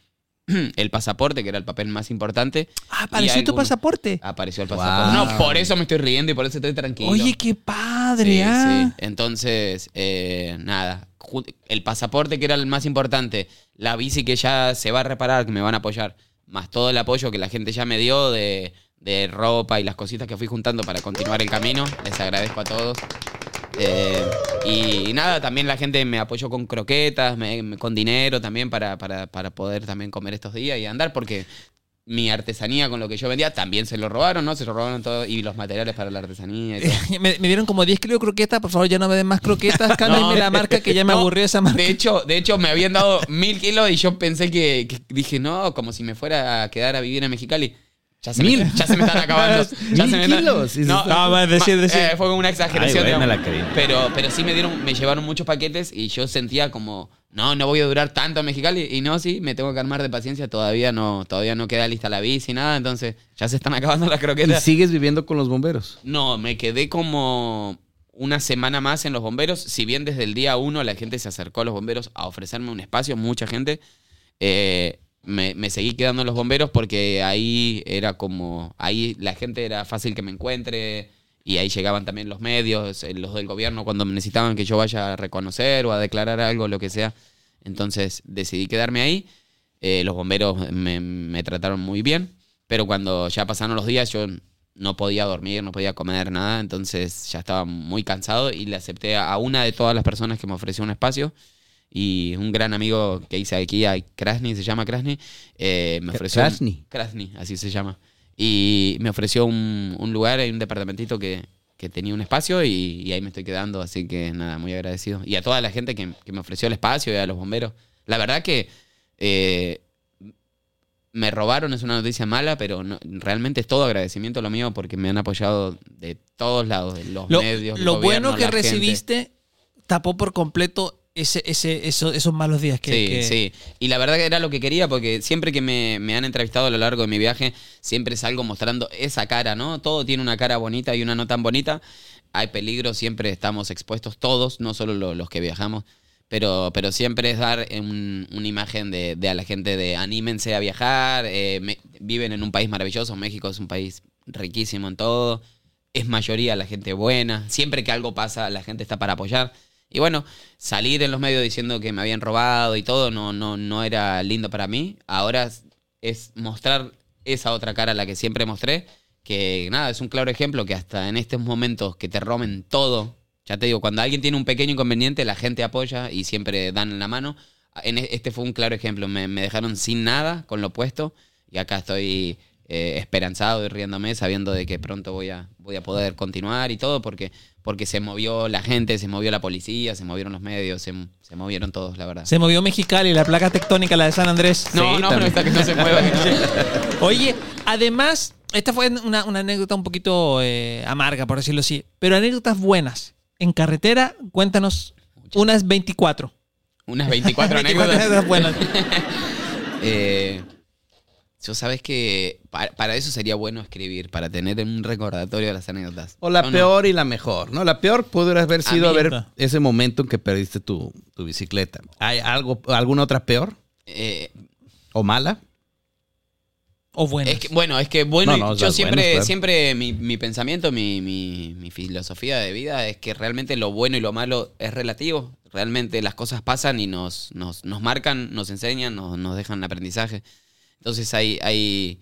[clears throat] el pasaporte, que era el papel más importante. Ah, apareció tu pasaporte. Apareció el Wow. pasaporte. No, por eso me estoy riendo y por eso estoy tranquilo. Oye, qué padre, Sí, ah. sí. Entonces, eh, nada. El pasaporte que era el más importante, la bici que ya se va a reparar, que me van a apoyar, más todo el apoyo que la gente ya me dio de, de ropa y las cositas que fui juntando para continuar el camino. Les agradezco a todos. Eh, y, nada, también la gente me apoyó con croquetas, me- me- con dinero también para, para, para poder también comer estos días y andar, porque mi artesanía con lo que yo vendía también se lo robaron, ¿no? Se lo robaron todo y los materiales para la artesanía y todo. [laughs] Me, me dieron como 10 kilos de croquetas, por favor, ya no me den más croquetas. [laughs] Cámbienme No. la marca que ya me No, aburrió esa marca. De hecho, de hecho, me habían dado mil kilos y yo pensé que, que dije, no, como si me fuera a quedar a vivir en Mexicali. Ya se, ¿Mil? Me, ya se me están acabando. [laughs] Ya ¿Mil se me kilos? Y No, No, va, decir, decir. eh, fue como una exageración. Ay, digamos. la. Pero, pero sí me dieron, me llevaron muchos paquetes y yo sentía como, no, no voy a durar tanto en Mexicali. Y no, sí, me tengo que armar de paciencia. Todavía no, todavía no queda lista la bici y nada. Entonces, ya se están acabando las ¿Y croquetas. sigues viviendo con los bomberos? No, me quedé como una semana más en los bomberos. Si bien desde el día uno la gente se acercó a los bomberos a ofrecerme un espacio, mucha gente, eh, me, me seguí quedando en los bomberos porque ahí era como, ahí la gente era fácil que me encuentre y ahí llegaban también los medios, eh, los del gobierno cuando necesitaban que yo vaya a reconocer o a declarar algo, lo que sea. Entonces decidí quedarme ahí. Eh, los bomberos me, me trataron muy bien, pero cuando ya pasaron los días yo no podía dormir, no podía comer nada, entonces ya estaba muy cansado y le acepté a una de todas las personas que me ofreció un espacio y un gran amigo que hice aquí, a Krasny, se llama Krasny, eh, me ofreció... Krasny. Krasny, así se llama. Y me ofreció un, un lugar, hay un departamentito que, que tenía un espacio y, y ahí me estoy quedando, así que nada, muy agradecido. Y a toda la gente que, que me ofreció el espacio y a los bomberos. La verdad que Eh, me robaron, es una noticia mala, pero no- realmente es todo agradecimiento lo mío porque me han apoyado de todos lados, de los Lo, medios. lo gobierno, bueno que gente. recibiste tapó por completo ese, ese, eso- esos malos días que, sí, que- sí. Y la verdad que era lo que quería porque siempre que me, me han entrevistado a lo largo de mi viaje, siempre salgo mostrando esa cara, ¿no? Todo tiene una cara bonita y una no tan bonita. Hay peligro, siempre estamos expuestos todos, no solo lo- los que viajamos. Pero, pero siempre es dar un- una imagen de, de a la gente de anímense a viajar, eh, me- viven en un país maravilloso, México es un país riquísimo en todo, es mayoría la gente buena, siempre que algo pasa la gente está para apoyar. Y bueno, salir en los medios diciendo que me habían robado y todo no, no, no era lindo para mí. Ahora es- mostrar esa otra cara la que siempre mostré, que nada, es un claro ejemplo que hasta en estos momentos que te roben todo, ya te digo, cuando alguien tiene un pequeño inconveniente, la gente apoya y siempre dan la mano. En e- este fue un claro ejemplo, me, me dejaron sin nada con lo puesto y acá estoy eh, esperanzado y riéndome sabiendo de que pronto voy a, voy a poder continuar y todo porque, porque se movió la gente, se movió la policía, se movieron los medios, se, se movieron todos, la verdad. Se movió Mexicali, la placa tectónica, la de San Andrés. No, Sí, no, pero está que no se mueva. [laughs] Oye, además, esta fue una, una anécdota un poquito eh, amarga, por decirlo así, pero anécdotas buenas. En carretera, cuéntanos unas 24. Unas 24 24 [laughs] anécdotas. buenas. [laughs] Eh, yo sabes que pa- para, eso sería bueno escribir, para tener un recordatorio de las anécdotas. O la ¿O no? peor y la mejor, ¿no? La peor pudiera haber sido haber ese momento en que perdiste tu, tu bicicleta. ¿Hay algo, alguna otra peor Eh, o mala? O buenas. Es que, bueno, es que bueno, No, no, yo siempre, buenas, claro. siempre mi, mi pensamiento, mi, mi- mi filosofía de vida es que realmente lo bueno y lo malo es relativo. Realmente las cosas pasan y nos, nos, nos marcan, nos enseñan, nos, nos dejan aprendizaje. Entonces hay, hay,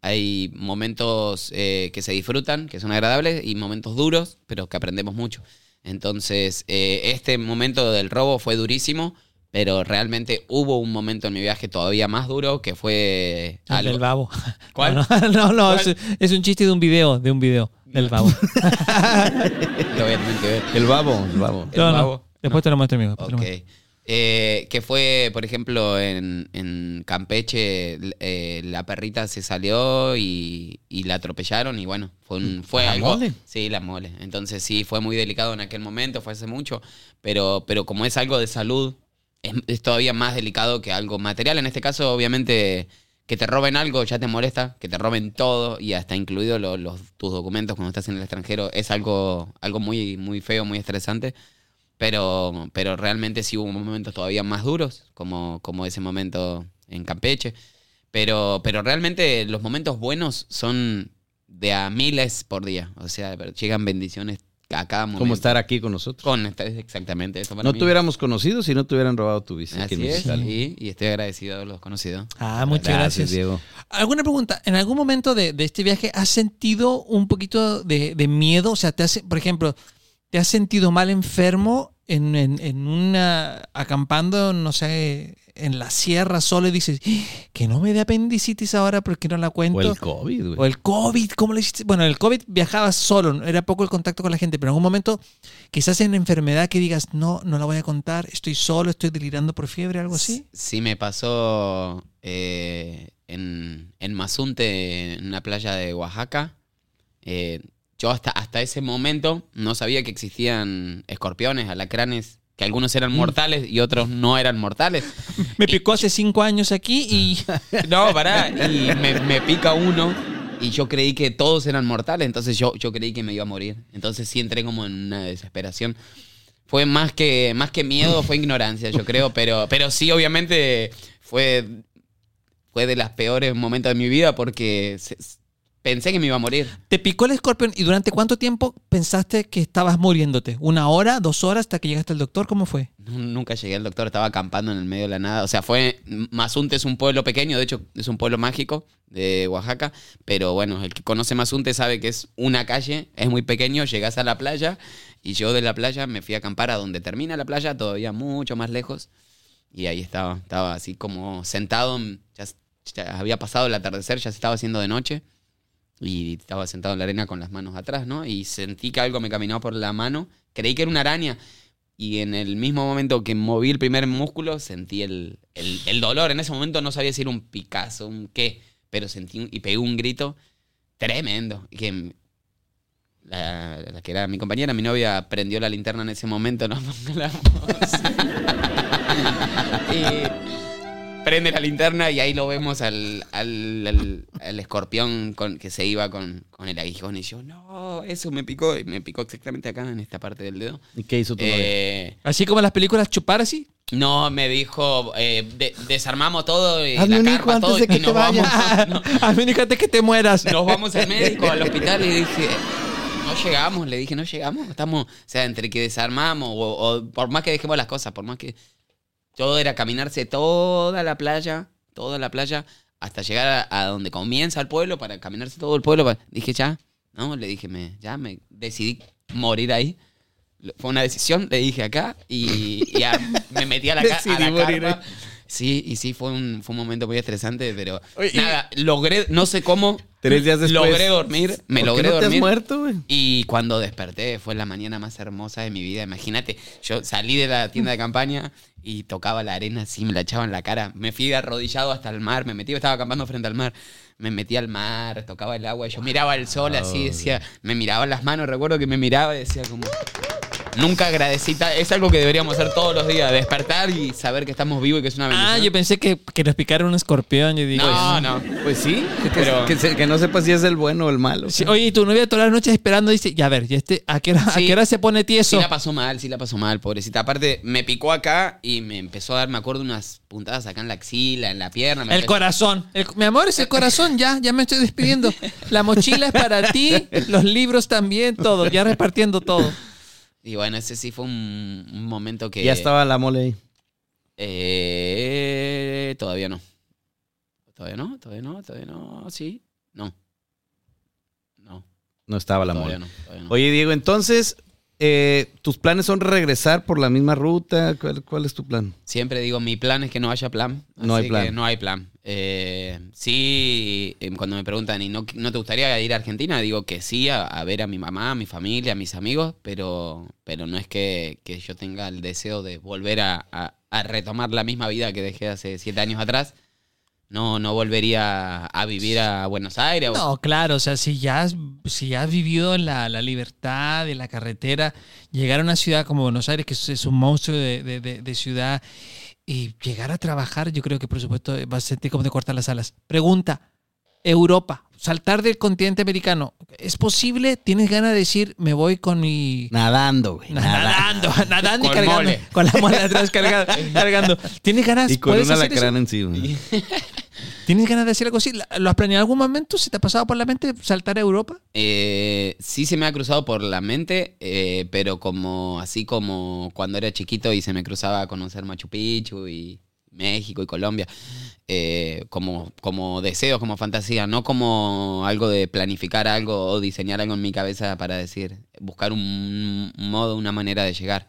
hay momentos eh, que se disfrutan, que son agradables, y momentos duros, pero que aprendemos mucho. Entonces, eh, este momento del robo fue durísimo, pero realmente hubo un momento en mi viaje todavía más duro que fue El del babo. ¿Cuál? No, [laughs] no, no, no, ¿Cuál? Es, es un chiste de un video, de un video del babo. [laughs] Lo voy a tener que ver. El babo, el babo. ¿El babo? Después te lo muestro, amigo. después te lo Ok. muestro. Eh, que fue, por ejemplo, en, en Campeche, eh, la perrita se salió y, y la atropellaron y bueno, fue, un, fue ¿La algo... mole? Sí, la mole. Entonces sí, fue muy delicado en aquel momento, fue hace mucho, pero, pero como es algo de salud, es, es todavía más delicado que algo material. En este caso, obviamente, que te roben algo ya te molesta, que te roben todo y hasta incluido lo- los, tus documentos cuando estás en el extranjero, es algo, algo muy, muy feo, muy estresante. Pero, pero realmente sí hubo momentos todavía más duros, como, como ese momento en Campeche. Pero, pero realmente los momentos buenos son de a miles por día. O sea, llegan bendiciones a cada momento. Como estar aquí con nosotros. Con exactamente eso para No mí. te hubiéramos conocido si no te hubieran robado tu bici. Así es, y, y estoy agradecido de haberlos conocido. Ah, muchas gracias. Diego. ¿Alguna pregunta? ¿En algún momento de, de este viaje has sentido un poquito de, de miedo? O sea, te has, por ejemplo, ¿te has sentido mal enfermo en, en- en una. acampando, no sé, en la sierra solo y dices, "Ah, que no me dé apendicitis ahora porque no la cuento? O el COVID, güey. O el COVID, ¿cómo le hiciste? Bueno, el COVID viajabas solo, era poco el contacto con la gente, pero en algún momento quizás en enfermedad que digas, no, no la voy a contar, estoy solo, estoy delirando por fiebre, algo así. Sí, me pasó eh, en, en Mazunte, en una playa de Oaxaca. Eh, yo hasta, hasta ese momento no sabía que existían escorpiones, alacranes, que algunos eran mortales y otros no eran mortales. [laughs] Me picó hace cinco años aquí y [laughs] No, pará, y me, me pica uno y yo creí que todos eran mortales, entonces yo, yo creí que me iba a morir. Entonces sí entré como en una desesperación. Fue más que, más que miedo, fue ignorancia, yo creo, pero, pero sí, obviamente fue, fue de los peores momentos de mi vida porque se- pensé que me iba a morir. te picó el escorpión y durante cuánto tiempo pensaste que estabas muriéndote? ¿Una hora, dos horas hasta que llegaste al doctor? ¿Cómo fue? Nunca llegué al doctor, estaba acampando en el medio de la nada. O sea, fue. Mazunte es un pueblo pequeño, de hecho, es un pueblo mágico de Oaxaca. Pero bueno, el que conoce Mazunte sabe que es una calle, es muy pequeño, llegas a la playa y yo de la playa me fui a acampar a donde termina la playa, todavía mucho más lejos. Y ahí estaba, estaba así como sentado, ya, ya había pasado el atardecer, ya se estaba haciendo de noche. Y estaba sentado en la arena con las manos atrás, ¿no? Y sentí que algo me caminó por la mano. Creí que era una araña y en el mismo momento que moví el primer músculo, sentí el, el- dolor. En ese momento no sabía si era un Picasso, un qué, pero sentí y pegué un grito tremendo. Que la, la que era mi compañera, mi novia, prendió la linterna en ese momento, nos [laughs] [laughs] y prende la linterna y ahí lo vemos al, al, al- al escorpión con, que se iba con, con el aguijón. Y yo, no, eso me picó. Y me picó exactamente acá, en esta parte del dedo. ¿Y qué hizo tu novia? Eh, Así como en las películas chupar así. no, me dijo, eh, de- desarmamos todo, y Hazme la un hijo carpa, antes todo, de que y nos te vayas. vamos, [laughs] no, A mí déjate que te mueras. nos vamos al médico, al hospital, y dije, no llegamos, le dije, no llegamos, estamos, o sea, entre que desarmamos, o, o por más que dejemos las cosas, por más que todo era caminarse toda la playa, toda la playa, hasta llegar a, a donde comienza el pueblo, para caminarse todo el pueblo, para- dije, ya, no, le dije, me, ya me decidí morir ahí. Fue una decisión, le dije acá y, y a- me metí a la, [laughs] ca- a la morir carpa. Sí, y sí, fue un, fue un momento muy estresante, pero Oye, y- nada, logré, no sé cómo, Tres días después. logré dormir, me ¿Por qué logré no te has dormir. muerto? Y cuando desperté fue la mañana más hermosa de mi vida. Imagínate, yo salí de la tienda de campaña y tocaba la arena así, me la echaba en la cara. Me fui arrodillado hasta el mar, me metí, estaba acampando frente al mar. Me metí al mar, tocaba el agua, yo miraba el sol así, decía, me miraba las manos, recuerdo que me miraba y decía como, nunca agradecí, ta- es algo que deberíamos hacer todos los días, despertar y saber que estamos vivos y que es una bendición. Ah, yo pensé que, que nos picaron un escorpión. Yo digo, no, no. Pues sí, que, Pero- que, se- que no sepa si es el bueno o el malo. Sí, oye, y tu novia toda la noche esperando dice, ya a ver, ¿y este, ¿a, qué hora, ¿a Sí. qué hora se pone Sí tieso? la pasó mal, sí la pasó mal, pobrecita. Aparte, me picó acá y me empezó a dar, me acuerdo, unas puntadas acá en la axila, en la pierna. me El empezó- corazón. El- mi amor, es el corazón, ya, ya me estoy despidiendo. La mochila es para ti, [laughs] los libros también, todo, ya repartiendo todo. Y bueno, ese sí fue un, un momento que... Ya estaba la mole ahí. Eh, todavía no. Todavía no, todavía no, todavía no, sí. No. No, No estaba la todavía mole. no, todavía no. Oye, Diego, entonces, eh, ¿tus planes son regresar por la misma ruta? ¿Cuál, cuál es tu plan? Siempre digo, mi plan es que no haya plan. No hay plan. que no hay plan. Eh, sí, eh, cuando me preguntan, ¿y no, no te gustaría ir a Argentina? Digo que sí, a, ver a mi mamá, a mi familia, a mis amigos, pero, pero no es que, yo tenga el deseo de volver a, retomar la misma vida que dejé hace siete años atrás. No, no volvería a vivir a Buenos Aires. No, claro, o sea, si ya has, si ya vivido en la, la libertad de la carretera, llegar a una ciudad como Buenos Aires, que es, un monstruo de ciudad, y llegar a trabajar, yo creo que por supuesto vas a sentir como te cortan las alas. Pregunta, Europa, saltar del continente americano, ¿es posible? ¿Tienes ganas de decir, me voy con mi... Nadando, güey. [laughs] Nadando, nadando y Con cargando. mole. Con la mole atrás cargando. cargando. ¿Tienes ganas? Y con ¿Puedes un hacer eso? alacrán encima. ¿Tienes ganas de hacer algo así? ¿Lo has planeado en algún momento? ¿Se te ha pasado por la mente saltar a Europa? Eh, sí se me ha cruzado por la mente, eh, pero como así como cuando era chiquito y se me cruzaba a conocer Machu Picchu y México y Colombia, eh, como, como deseo, como fantasía, no como algo de planificar algo o diseñar algo en mi cabeza para decir, buscar un modo, una manera de llegar.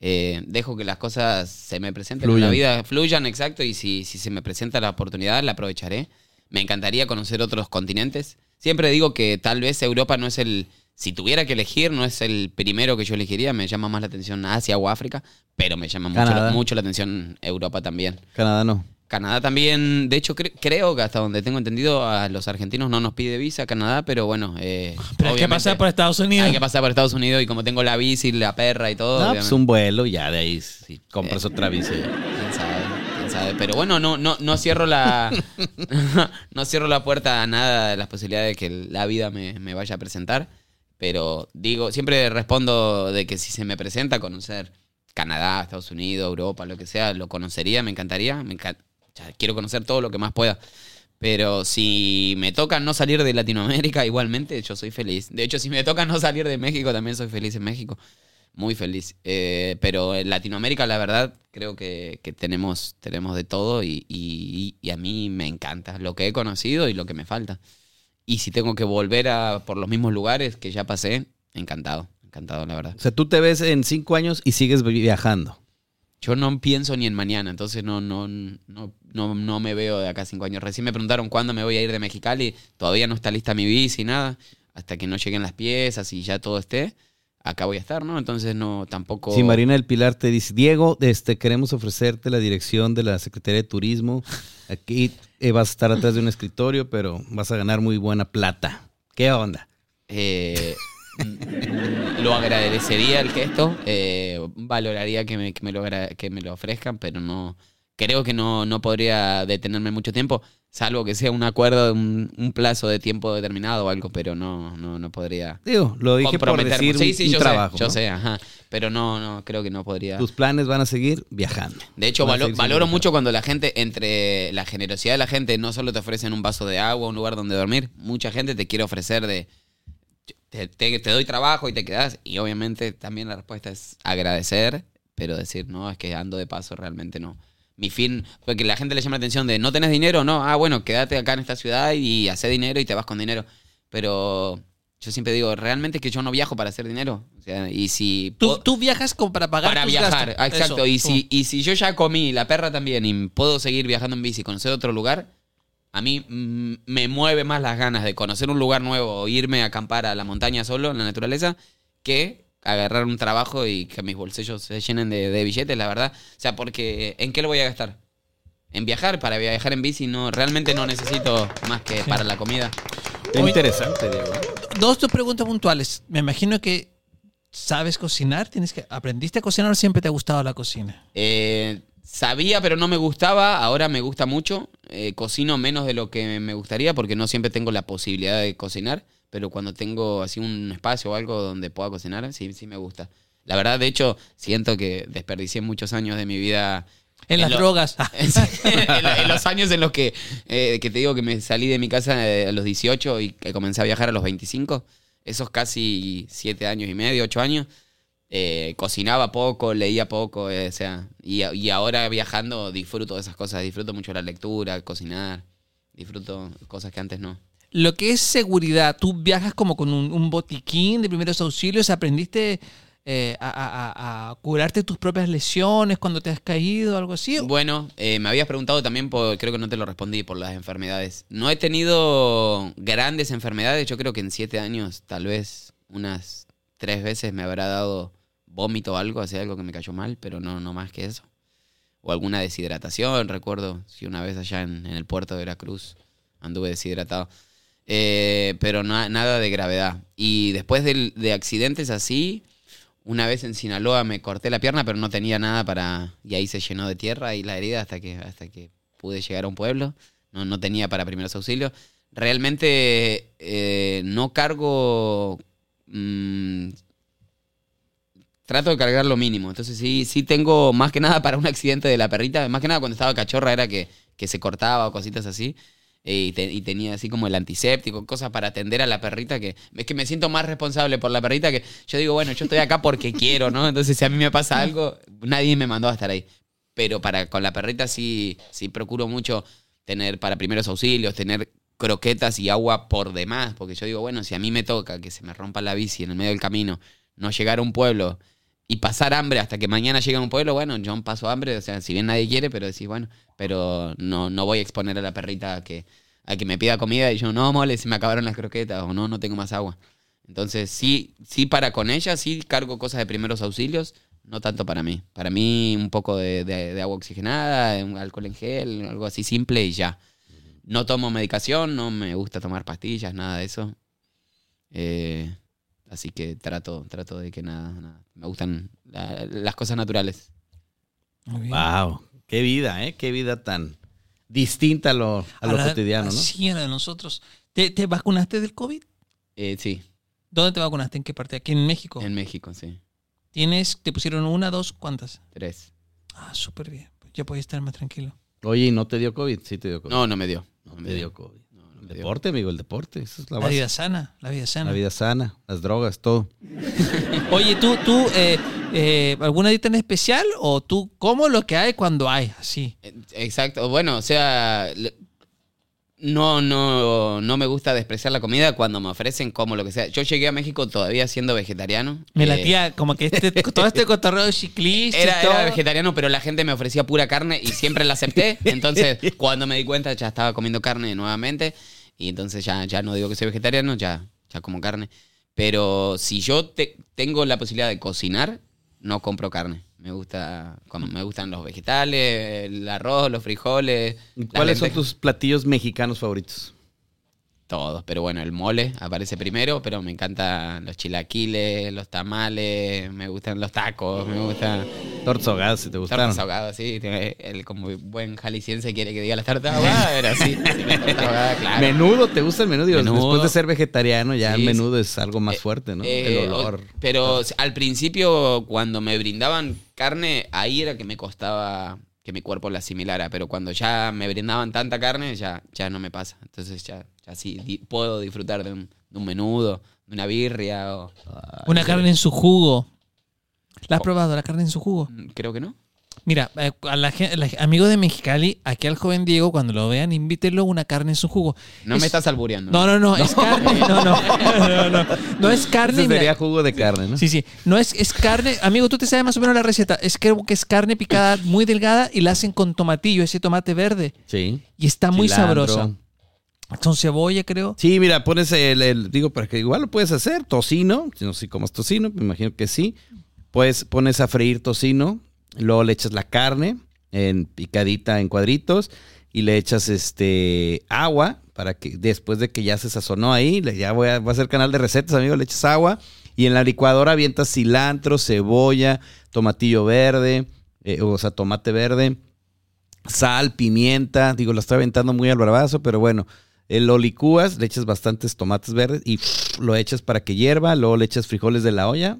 Eh, dejo que las cosas se me presenten en la vida, fluyan, exacto, y si, si se me presenta la oportunidad, la aprovecharé. Me encantaría conocer otros continentes. Siempre digo que tal vez Europa no es el, si tuviera que elegir, no es el primero que yo elegiría, me llama más la atención Asia o África, pero me llama mucho la atención Europa también. Canadá no. Canadá también, de hecho cre- creo que hasta donde tengo entendido a los argentinos no nos pide visa Canadá, pero bueno, eh, Pero hay que pasar por Estados Unidos. hay que pasar por Estados Unidos y como tengo la bici, la perra y todo, No, obviamente. pues un vuelo, ya de ahí si compras otra bici. [laughs] quién sabe, quién sabe. Pero bueno, no, no, no cierro la [laughs] [laughs] no cierro la puerta a nada de las posibilidades de que la vida me, me vaya a presentar. Pero digo, siempre respondo de que si se me presenta conocer Canadá, Estados Unidos, Europa, lo que sea, lo conocería, me encantaría. Me encan- sea, quiero conocer todo lo que más pueda. Pero si me toca no salir de Latinoamérica, [laughs] igualmente yo soy feliz. De hecho, si me toca no salir de México, también soy feliz en México. Muy feliz. Eh, pero en Latinoamérica, la verdad, creo que, que tenemos, tenemos de todo y, y- y a mí me encanta lo que he conocido y lo que me falta. Y si tengo que volver a por los mismos lugares que ya pasé, encantado. Encantado, la verdad. O sea, tú te ves en cinco años y sigues vi- viajando. Yo no pienso ni en mañana, entonces no, no, no, no, no me veo de acá cinco años. Recién me preguntaron cuándo me voy a ir de Mexicali. Todavía no está lista mi bici, nada. Hasta que no lleguen las piezas y ya todo esté. acá voy a estar, ¿no? Entonces no, tampoco... Si Marina del Pilar te dice, Diego, este, queremos ofrecerte la dirección de la Secretaría de Turismo. Aquí eh, vas a estar atrás de un escritorio, pero vas a ganar muy buena plata. ¿Qué onda? Eh, lo agradecería el gesto, eh, valoraría que me, que, me lo, agra- que me lo ofrezcan, pero no creo que no, no podría detenerme mucho tiempo, salvo que sea un acuerdo de un, un plazo de tiempo determinado o algo, pero no, no, no podría Digo, lo dije por decir sí, un, sí, un yo trabajo. sé, yo sé, ajá, pero no, no, creo que no podría. Tus planes van a seguir viajando. De hecho, valo- valoro mucho cuando la gente, entre la generosidad de la gente, no solo te ofrecen un vaso de agua, un lugar donde dormir, mucha gente te quiere ofrecer de, te, te- te doy trabajo y te quedas. Y obviamente también la respuesta es agradecer, pero decir, no, es que ando de paso, realmente no. Mi fin, porque la gente le llama la atención de, ¿no tenés dinero? No, ah, bueno, quédate acá en esta ciudad y hace dinero y te vas con dinero. Pero yo siempre digo, realmente es que yo no viajo para hacer dinero. O sea, y si... Tú, viajas como para pagar para tus viajar, gastos. exacto. Eso, y, tú. si, y si yo ya comí, la perra también, y puedo seguir viajando en bici, conocer otro lugar, a mí mm, me mueve más las ganas de conocer un lugar nuevo o irme a acampar a la montaña solo, en la naturaleza, que agarrar un trabajo y que mis bolsillos se llenen de, de billetes, la verdad. O sea, porque ¿en qué lo voy a gastar? En viajar, para viajar en bici, no, realmente no necesito más que para la comida. Oye- interesante, Diego. Dos, dos preguntas puntuales. Me imagino que sabes cocinar, tienes que aprendiste a cocinar o siempre te ha gustado la cocina. Eh, sabía, pero no me gustaba. Ahora me gusta mucho. Eh, cocino menos de lo que me gustaría porque no siempre tengo la posibilidad de cocinar. Pero cuando tengo así un espacio o algo donde pueda cocinar, sí, sí me gusta. La verdad, de hecho, siento que desperdicié muchos años de mi vida. En, las lo- drogas. [laughs] en los años en los que, eh, que te digo que me salí de mi casa eh, a los 18 y que comencé a viajar a los 25, esos casi 7 años y medio, 8 años, eh, cocinaba poco, leía poco, eh, o sea, y, y ahora viajando disfruto de esas cosas, disfruto mucho la lectura, cocinar, disfruto cosas que antes no. Lo que es seguridad, tú viajas como con un, un botiquín de primeros auxilios, aprendiste eh, a, a- a- curarte tus propias lesiones cuando te has caído, algo así. Bueno, me habías preguntado también, por, creo que no te lo respondí, por las enfermedades. No he tenido grandes enfermedades, yo creo que en siete años tal vez unas tres veces me habrá dado vómito o algo, así algo que me cayó mal, pero no, no más que eso. O alguna deshidratación, recuerdo, si una vez allá en, el puerto de Veracruz anduve deshidratado. Eh, pero na- nada de gravedad. Y después de accidentes así, una vez en Sinaloa me corté la pierna, pero no tenía nada para. Y ahí se llenó de tierra y la herida hasta que, hasta que pude llegar a un pueblo. No, no tenía para primeros auxilios. Realmente eh, no cargo. mm, trato de cargar lo mínimo. Entonces sí, sí tengo más que nada para un accidente de la perrita. Más que nada cuando estaba cachorra era que, que se cortaba o cositas así. Eh, y, te- y tenía así como el antiséptico, cosas para atender a la perrita que es que me siento más responsable por la perrita que yo digo, bueno, yo estoy acá porque quiero, ¿no? Entonces si a mí me pasa algo, nadie me mandó a estar ahí. Pero para con la perrita sí, sí procuro mucho tener para primeros auxilios, tener croquetas y agua por demás, porque yo digo, bueno, si a mí me toca que se me rompa la bici en el medio del camino, no llegar a un pueblo y pasar hambre hasta que mañana llegue a un pueblo, bueno, yo paso hambre, o sea, si bien nadie quiere, pero decís, bueno, pero no, no voy a exponer a la perrita a que, a que me pida comida y yo, no, mole, se me acabaron las croquetas o no, no tengo más agua. Entonces, sí, sí para con ella, sí cargo cosas de primeros auxilios, no tanto para mí. Para mí, un poco de, agua oxigenada, un alcohol en gel, algo así simple y ya. No tomo medicación, no me gusta tomar pastillas, nada de eso. Eh, así que trato, trato de que nada, nada. Me gustan la- las cosas naturales. Muy bien. Wow, qué vida, ¿eh? Qué vida tan distinta a lo, a lo la- cotidiano, ¿no? Sí, a la de nosotros. ¿Te, te vacunaste del COVID? Eh, sí, ¿Dónde te vacunaste? ¿En qué parte? Aquí en México. en México, sí. ¿Tienes, te pusieron una, dos, cuántas? Tres. Ah, súper bien. Ya puedes estar más tranquilo. Oye, ¿y no te dio COVID? Sí te dio COVID. No, no me dio. no me dio COVID. No, no El deporte, amigo, el deporte. Esa es la vida sana, la vida sana. La vida sana, las drogas, todo. [laughs] Oye, tú, tú, eh, eh, ¿alguna dieta en especial o tú como lo que hay cuando hay? Así. Eh, Exacto. Bueno, o sea, no, no, no me gusta despreciar la comida cuando me ofrecen como lo que sea. Yo llegué a México todavía siendo vegetariano. Me Eh, latía como que este, [laughs] todo este cotorreo de Era, era vegetariano, pero la gente me ofrecía pura carne y siempre la acepté. [laughs] Entonces, cuando me di cuenta, ya estaba comiendo carne nuevamente. Y entonces ya, ya no digo que soy vegetariano, ya, ya como carne. Pero si yo te- tengo la posibilidad de cocinar, no compro carne. Me gusta, como me gustan los vegetales, el arroz, los frijoles. ¿Cuáles son tus platillos mexicanos favoritos? Todos, pero bueno, el mole aparece primero, pero me encantan los chilaquiles, los tamales, me gustan los tacos, me gustan Tortas ahogadas, si te gustaron. tortas ahogadas, sí. El como buen jalisciense quiere que diga las tortas ahogadas, pero sí. ahogadas, claro. Menudo, ¿te gusta el menú? Digo, Menudo. Después de ser vegetariano, ya Sí, el menudo es algo más fuerte, ¿no? Eh, el olor. Pero al principio, cuando me brindaban carne, ahí era que me costaba que mi cuerpo la asimilara. Pero cuando ya me brindaban tanta carne, ya, ya no me pasa. Entonces ya, ya sí di- puedo disfrutar de un, de un menudo, de una birria o... Una carne en su jugo. ¿La has probado, la carne en su jugo? Mm, Creo que no. Mira, eh, a la gen- la- amigo de Mexicali, aquí al joven Diego, cuando lo vean, invítenlo una carne en su jugo. No Es- me estás albureando. No, no, no, [laughs] es carne. No, [laughs] no, no, no. No es carne. Ese sería jugo de carne, ¿no? Sí, sí. No es, es carne. Amigo, tú te sabes más o menos la receta. Es que, que es carne picada muy delgada y la hacen con tomatillo, ese tomate verde. Sí. Y está muy Cilantro. sabrosa. Con cebolla, creo. Sí, mira, pones el, el- digo, para que igual lo puedes hacer, tocino, si no sé cómo es tocino, me imagino que sí. Pues pones a freír tocino, luego le echas la carne en picadita en cuadritos y le echas este agua para que después de que ya se sazonó ahí, le- ya voy a, voy a hacer canal de recetas, amigo, le echas agua y en la licuadora avientas cilantro, cebolla, tomatillo verde, eh, o sea, tomate verde, sal, pimienta, digo, lo estoy aventando muy al bravazo, pero bueno, eh, lo licúas, le echas bastantes tomates verdes y [sniffs] lo echas para que hierva, luego le echas frijoles de la olla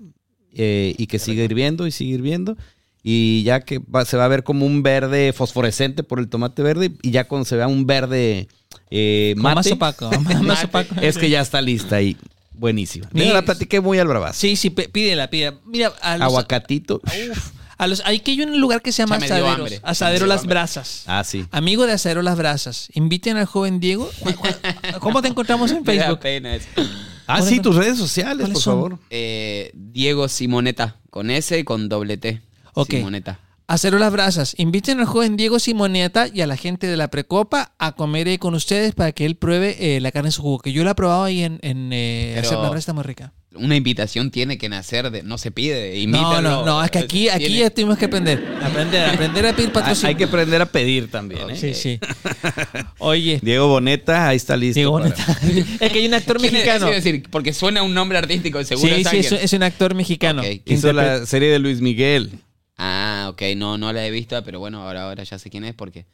eh, y que siga hirviendo y sigue hirviendo. Y ya que va- se va a ver como un verde fosforescente por el tomate verde y ya cuando se vea un verde eh, más opaco. [laughs] Más Mate. opaco. es que ya está lista y buenísima. Mira, la platiqué muy al bravazo. Sí, sí, pídela, pídela. Mira, a los, Aguacatito. Uf, a los, aquí hay un lugar que se llama Ya me dio Asaderos. hambre. Asadero Las hambre. Brasas. Ah, sí. Amigo de Asadero Las Brasas. Inviten al joven Diego. ¿Cu- cu- ¿Cómo te encontramos en [laughs] Facebook? pena eso. Ah, ¿Cuáles sí, tus redes sociales, ¿Cuáles por son? favor. Eh, Diego Simoneta, con S y con doble T. Ok. Simoneta. Acero Las Brasas. Inviten al joven Diego Simoneta y a la gente de la Precopa a comer ahí con ustedes para que él pruebe eh, la carne en su jugo. Que yo la he probado ahí en, en eh, Las Brasas, está muy rica. Una invitación tiene que nacer de. No se pide. No, Invítenlo. no, no, es que aquí, aquí Tiene- ya tuvimos que aprender. Aprender, aprender a pedir [laughs] Hay, patrocinio. hay que aprender a pedir también, ¿eh? Sí, sí. Oye, Diego Boneta, ahí está listo. Diego para- Boneta. [laughs] Es que hay un actor [laughs] ¿Quién es? mexicano. A decir, porque suena un nombre artístico, seguro Sí, es sí, es, es un actor mexicano. Hizo interpreta- la serie de Luis Miguel. Ah, ok, no, no la he visto, pero bueno, ahora, ahora ya sé quién es, porque.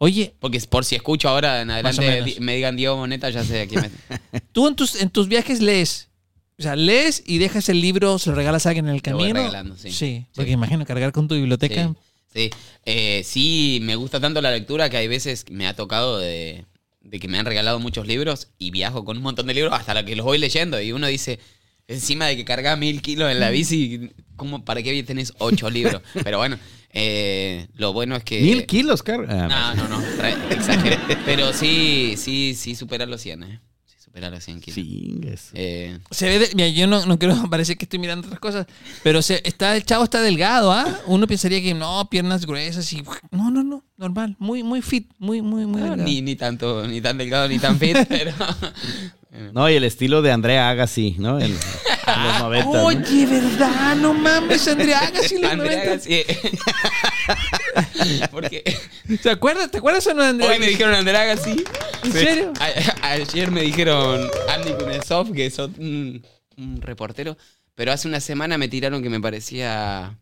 Oye, Porque por si escucho ahora en adelante me digan Diego Moneta, ya sé a quién me. tú en tus, en tus viajes lees. O sea, lees y dejas el libro, se lo regalas a alguien en el Lo voy camino. regalando, sí. Sí, porque Sí. imagino cargar con tu biblioteca. Sí, sí. Eh, sí, me gusta tanto la lectura que hay veces me ha tocado de, de que me han regalado muchos libros y viajo con un montón de libros hasta la que los voy leyendo y uno dice, encima de que carga mil kilos en la bici, ¿cómo, ¿para qué tenés ocho [laughs] libros? Pero bueno, eh, lo bueno es que... Mil kilos, carga. No, no, no, exageré. [laughs] Pero sí, sí, sí supera los 100, ¿eh? Sí supera los 100 kilos. Chingues. Eh, Se ve, de- mira, yo no, no quiero, [laughs] parece que estoy mirando otras cosas, pero se, está, el chavo está delgado, ¿ah? Uno pensaría que no, piernas gruesas y... No, no, no, normal, muy, muy fit, muy, muy, muy no, delgado. ni, ni tanto, ni tan delgado, ni tan fit, [laughs] pero... No, y el estilo de Andrea Agassi, ¿no? En, en los [laughs] 90. ¿no? Oye, ¿verdad? No mames, Andrea Agassi los Andrea 90. Agassi. [laughs] Porque [laughs] ¿Te acuerdas? ¿Te acuerdas o no de Andrea hoy me dijeron Andrea Agassi. ¿En serio? A- ayer me dijeron Andy Kunesov, que es un, un reportero. Pero hace una semana me tiraron que me parecía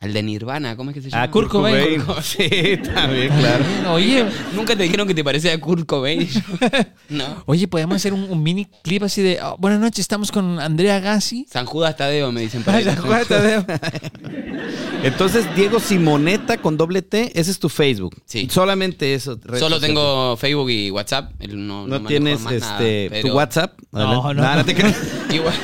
al de Nirvana. ¿Cómo es que se llama? Ah, Kurt Kurt Cobain. Sí, también, claro. [laughs] Oye, Nunca te dijeron que te parecía a Kurt Cobain. [laughs] no. oye, podemos hacer un, un mini clip así de "Oh, Buenas noches, estamos con Andrea Agassi. San Judas Tadeo, me dicen ahí. Vaya, Juan Tadeo. [laughs] Entonces, Diego Simoneta con doble T, ese es tu Facebook. Sí. Solamente eso. Solo tengo Facebook y WhatsApp. No, No, manejo tienes más nada, este pero- tu WhatsApp. No, no, Nah, no. te creas. Igual.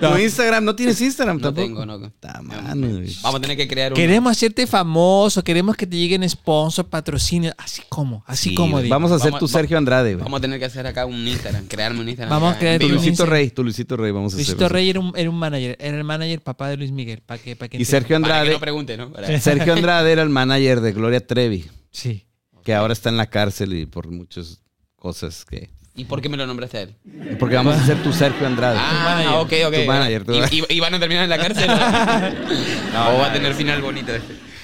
Tu Instagram, ¿no tienes Instagram No tampoco? tengo, no. Vamos a tener que crear un. Queremos hacerte famoso, queremos que te lleguen sponsor, patrocinio, así como, así Sí, como. digo. Vamos a hacer Vamos- tu Sergio Andrade, güey. Vamos a tener que hacer acá un Instagram, crearme un Instagram. Vamos a crear en Tu tu. Luisito Instagram. Rey, tu Luisito Rey, vamos a hacer. Luisito Rey era, un, era un manager, era el manager papá de Luis Miguel, para que, para que Y. Sergio Para que Andrade, no pregunte, ¿no? Para- [laughs] Sergio Andrade era el manager de Gloria Trevi, Sí. que ahora está en la cárcel y por muchas cosas que ¿Y por qué me lo nombraste a él? Porque vamos a ser tu Sergio Andrade. Ah, ok, ok. Tu manager, tu- ¿Y, y- y van a terminar en la cárcel? o [laughs] va a tener final bonito.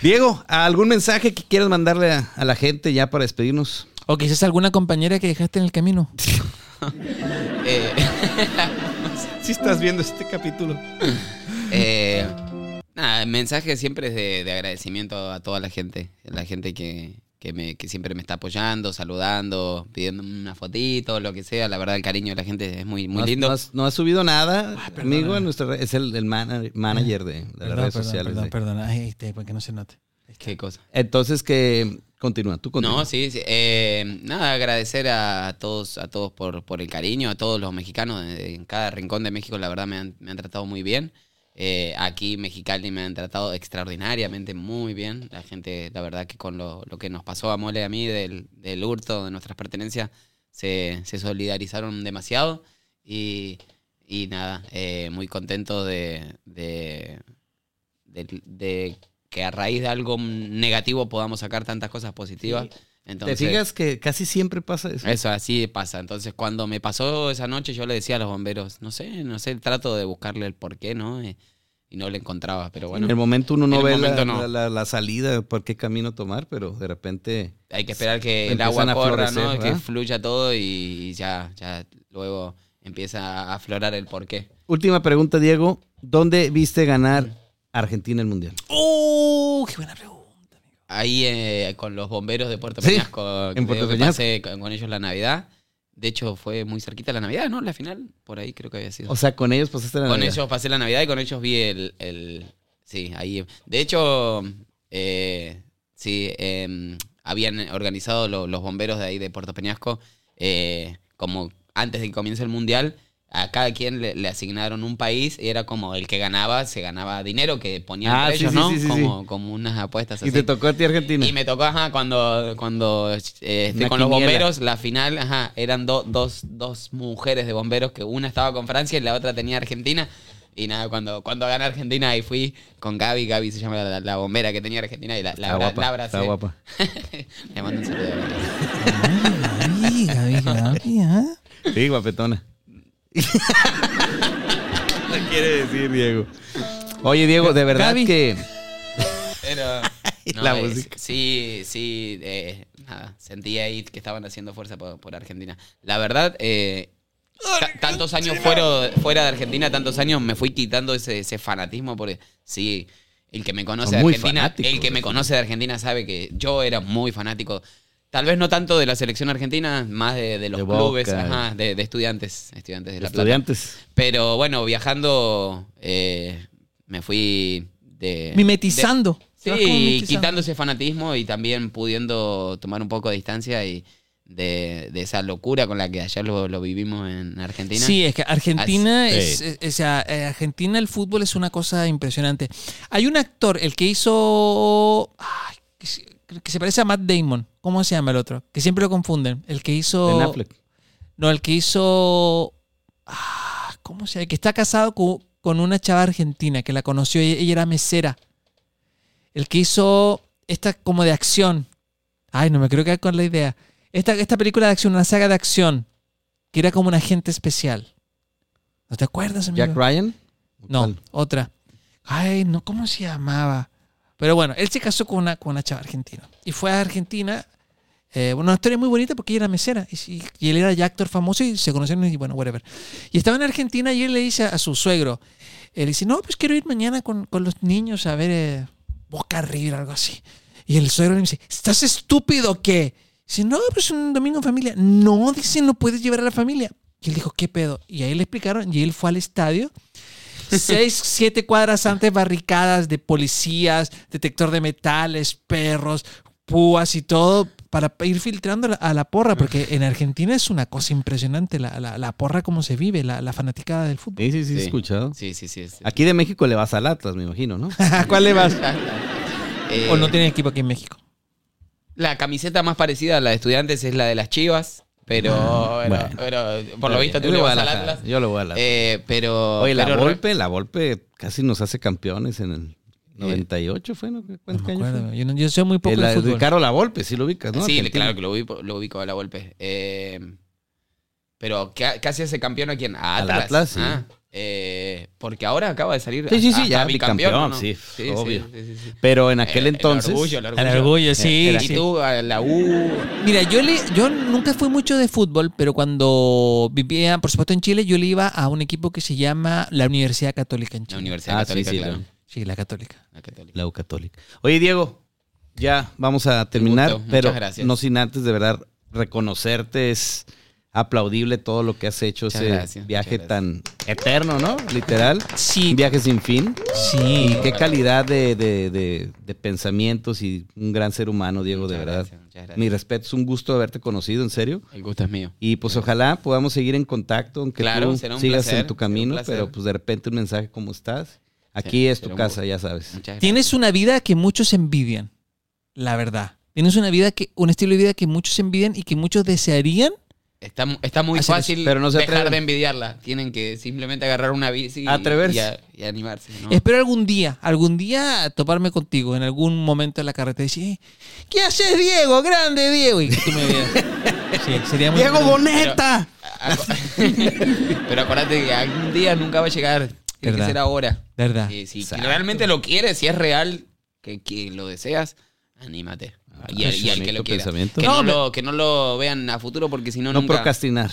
Diego, ¿algún mensaje que quieras mandarle a, a la gente ya para despedirnos? O quizás alguna compañera que dejaste en el camino. [laughs] Eh, Si estás viendo este capítulo. eh, nada, el mensaje siempre es de, de agradecimiento a toda la gente. La gente que, que, me, que siempre me está apoyando, saludando, pidiendo una fotito, lo que sea. La verdad, el cariño de la gente es muy, muy no, lindo. No has, no has subido nada, perdona. amigo. En nuestra red- es el, el mana- manager de, de las Perdón, redes perdón, sociales. Perdón, de- perdón. Ay, este, para que no se note. Qué cosa. Entonces, que continúa, tú continúa. No, sí, sí. Eh, nada, agradecer a todos, a todos por, por el cariño, a todos los mexicanos de- en cada rincón de México, la verdad me han, me han tratado muy bien. Eh, aquí Mexicali me han tratado extraordinariamente muy bien. La gente, la verdad que con lo, lo que nos pasó a Mole a mí del, del hurto de nuestras pertenencias, se, se solidarizaron demasiado. Y, y nada, eh, muy contento de, de, de- de que a raíz de algo negativo podamos sacar tantas cosas positivas. Entonces, ¿Te fijas que casi siempre pasa eso? eso así pasa. Entonces, cuando me pasó esa noche, yo le decía a los bomberos, no sé, no sé, trato de buscarle el porqué, ¿no? Eh, y no le encontraba, pero bueno, en el momento uno no ve la, no. la- la- la salida, por qué camino tomar, pero de repente... hay que esperar que el agua a corra, florecer, ¿no? Que fluya todo y ya, ya luego empieza a aflorar el porqué. Última pregunta, Diego. ¿Dónde viste ganar Argentina el Mundial? ¡Oh! ¡Qué buena pregunta! Ahí eh, con los bomberos de Puerto Sí, Peñasco, en creo Puerto Peñasco. pasé con con ellos la Navidad. De hecho, fue muy cerquita la Navidad, ¿no? La final, por ahí creo que había sido. O sea, con ellos pasaste la Con Navidad. ellos pasé la Navidad y con ellos vi el. el- sí, ahí. De hecho, eh, sí, eh, habían organizado lo- los bomberos de ahí de Puerto Peñasco, eh, como antes de que comience el mundial. A cada quien le, le asignaron un país y era como el que ganaba, se ganaba dinero que ponían Ah, entre sí, ellos, sí, ¿no? sí, sí, como, como unas apuestas Y así. te tocó a ti Argentina. Y me tocó, ajá, cuando, cuando eh, este, con los bomberos, la final, ajá, eran do- dos, dos mujeres de bomberos, que una estaba con Francia y la otra tenía Argentina. Y nada, cuando, cuando gané Argentina, ahí fui con Gaby, Gaby se llama la, la bombera que tenía Argentina y la, la, guapa, la abracé. está guapa. [laughs] Le mando un saludo. a Gaby. Ay, Gaby, Gaby, ¿ah? Sí, guapetona. ¿Qué quiere decir, Diego? Oye, Diego, de verdad Gaby. que... Pero, [laughs] no, La música. sí, sí, eh, nada, sentí ahí que estaban haciendo fuerza por, por Argentina. La verdad, eh, ta- tantos años fuera, fuera de Argentina, tantos años me fui quitando ese, ese fanatismo porque sí, el que me conoce de Argentina, el que me conoce de Argentina sabe que yo era muy fanático. Tal vez no tanto de la selección argentina, más de, de los De clubes, ajá, de, de estudiantes, estudiantes de La Plata. Estudiantes. Pero bueno, viajando, eh, me fui de... Mimetizando. Sí, mimetizando. quitando ese fanatismo y también pudiendo tomar un poco de distancia y de, de esa locura con la que ayer lo, lo vivimos en Argentina. Sí, es que Argentina Así- es, es- o sea, eh, Argentina el fútbol es una cosa impresionante. Hay un actor, el que hizo, ay, que se- que parece a Matt Damon. ¿Cómo se llama el otro? Que siempre lo confunden. El que hizo, Ben Affleck. no, el que hizo, ah, ¿cómo se llama? El que está casado con, con una chava argentina que la conoció. Ella, ella era mesera. El que hizo esta como de acción. Ay, no me creo quedar con la idea. Esta, esta película de acción, una saga de acción, que era como un agente especial. ¿No te acuerdas, amigo? Jack Ryan. No, ¿Cuál? otra. Ay, no, ¿cómo se llamaba? Pero bueno, él se casó con una, con una chava argentina. Y fue a Argentina. eh, una historia muy bonita porque ella era mesera. Y, él era ya actor famoso y se conocieron y bueno, whatever. Y estaba en Argentina y él le dice a su suegro, él dice, no, pues quiero ir mañana con, con los niños a ver eh, Boca River, algo así. Y el suegro le dice, ¿estás estúpido qué? Dice, no, pues un domingo en familia. No, dice, no puedes llevar a la familia. Y él dijo, ¿qué pedo? Y ahí le explicaron y él fue al estadio seis, siete cuadras antes barricadas de policías, detector de metales, perros, púas y todo para ir filtrando a la porra, porque en Argentina es una cosa impresionante la, la- la porra como se vive, la, la fanaticada del fútbol. Sí, sí, sí, he Sí. escuchado. Sí, sí, sí. sí. Aquí de México le vas al Atlas, me imagino, ¿no? [laughs] ¿A cuál le vas? [laughs] Eh, ¿O no tienen equipo aquí en México? La camiseta más parecida a la de estudiantes es la de las chivas, pero, Ah, pero- bueno. pero por lo visto Yo tú le vas al Atlas. Yo lo voy al Atlas. Eh, pero. Oye, la pero- Volpe, la Volpe casi nos hace campeones en el 98, ¿fue? ¿no? No ¿Cuántos me años fue? Yo, no- yo sé muy poco El, de fútbol. Ricardo La Volpe, sí lo ubicas, ¿no? sí, Argentina. claro que lo ubico, lo ubico a la golpe. Eh, Pero ¿qué, qué hacía ese campeón a quién? A Al Atlas. Atlas, sí. Ah, eh, porque ahora acaba de salir. Sí, sí, sí, ya bicampeón, ¿no? sí, obvio. sí, sí, sí. Pero en aquel El- el entonces. orgullo, el orgullo. El orgullo, sí. Era- Y sí. tú, a la U. Mira, yo, le, yo nunca fui mucho de fútbol, pero cuando vivía, por supuesto, en Chile, yo le iba a un equipo que se llama la Universidad Católica en La Chile. Universidad Ah, Católica, sí, claro. la- Sí, la Católica. La Católica. La U Católica. Oye, Diego, ya vamos a terminar, pero muchas gracias. no sin antes de verdad reconocerte. Es aplaudible todo lo que has hecho, Muchas ese gracias, viaje tan eterno, ¿no? Literal. Sí, Un viaje sin fin. sí. Y qué calidad de, de- de- de pensamientos y un gran ser humano, Diego, de verdad. gracias, muchas gracias. Mi respeto, es un gusto haberte conocido, en serio. El gusto es mío. Y pues ojalá podamos seguir en contacto, aunque Claro, tú será un sigas placer, en tu será un camino, pero pues de repente un mensaje, ¿cómo estás? Aquí Sí, es tu casa, ya sabes. Muchas gracias. Tienes una vida que muchos envidian, la verdad. Tienes una vida que, un estilo de vida que muchos envidian y que muchos desearían. Está, está muy eso, fácil pero no se dejar atreven. de envidiarla. Tienen que simplemente agarrar una bici y, Atreverse. y a- y animarse. ¿no? Espero algún día, algún día toparme contigo en algún momento de la carretera y decir, "Eh, ¿qué haces, Diego? Grande, Diego. Y que tú me veas. [laughs] Sí, sería muy Diego Boneta. [laughs] Pero acuérdate que algún día nunca va a llegar. Tiene Verdad. que ser ahora. ¿Verdad? Si Exacto. realmente lo quieres, si es real, que, que lo deseas, anímate. Y, al, y al que lo quiera. Que No, no, me- lo, que no lo vean a futuro porque si no, No nunca... procrastinar.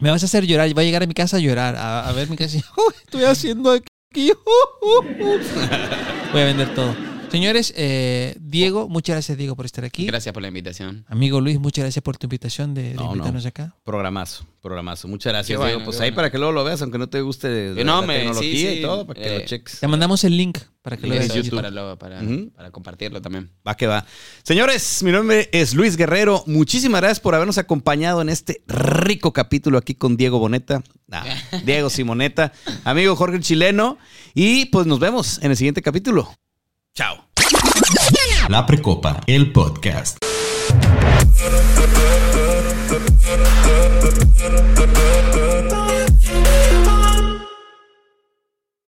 Me vas a hacer llorar. Va a llegar a mi casa a llorar. A, a ver mi casa y [laughs] "Uy, estoy haciendo aquí. Uh, uh, uh". Voy a vender todo. Señores, eh, Diego, muchas gracias, Diego, por estar aquí. Gracias por la invitación. Amigo Luis, muchas gracias por tu invitación de, de No, no. invitarnos acá. Programazo, programazo. Muchas gracias, bueno, Diego. Pues ahí bueno. para que luego lo veas, aunque no te guste la, No, la me- tecnología sí, sí, y todo, para que eh, lo cheques. Te mandamos el link para que lo veas. YouTube. Para, lo- para, compartirlo también. Va que va. Señores, mi nombre es Luis Guerrero. Muchísimas gracias por habernos acompañado en este rico capítulo aquí con Diego Boneta. Ah, [laughs] Diego Simoneta, amigo Jorge el Chileno. Y pues nos vemos en el siguiente capítulo. Chao. La Precopa, el podcast.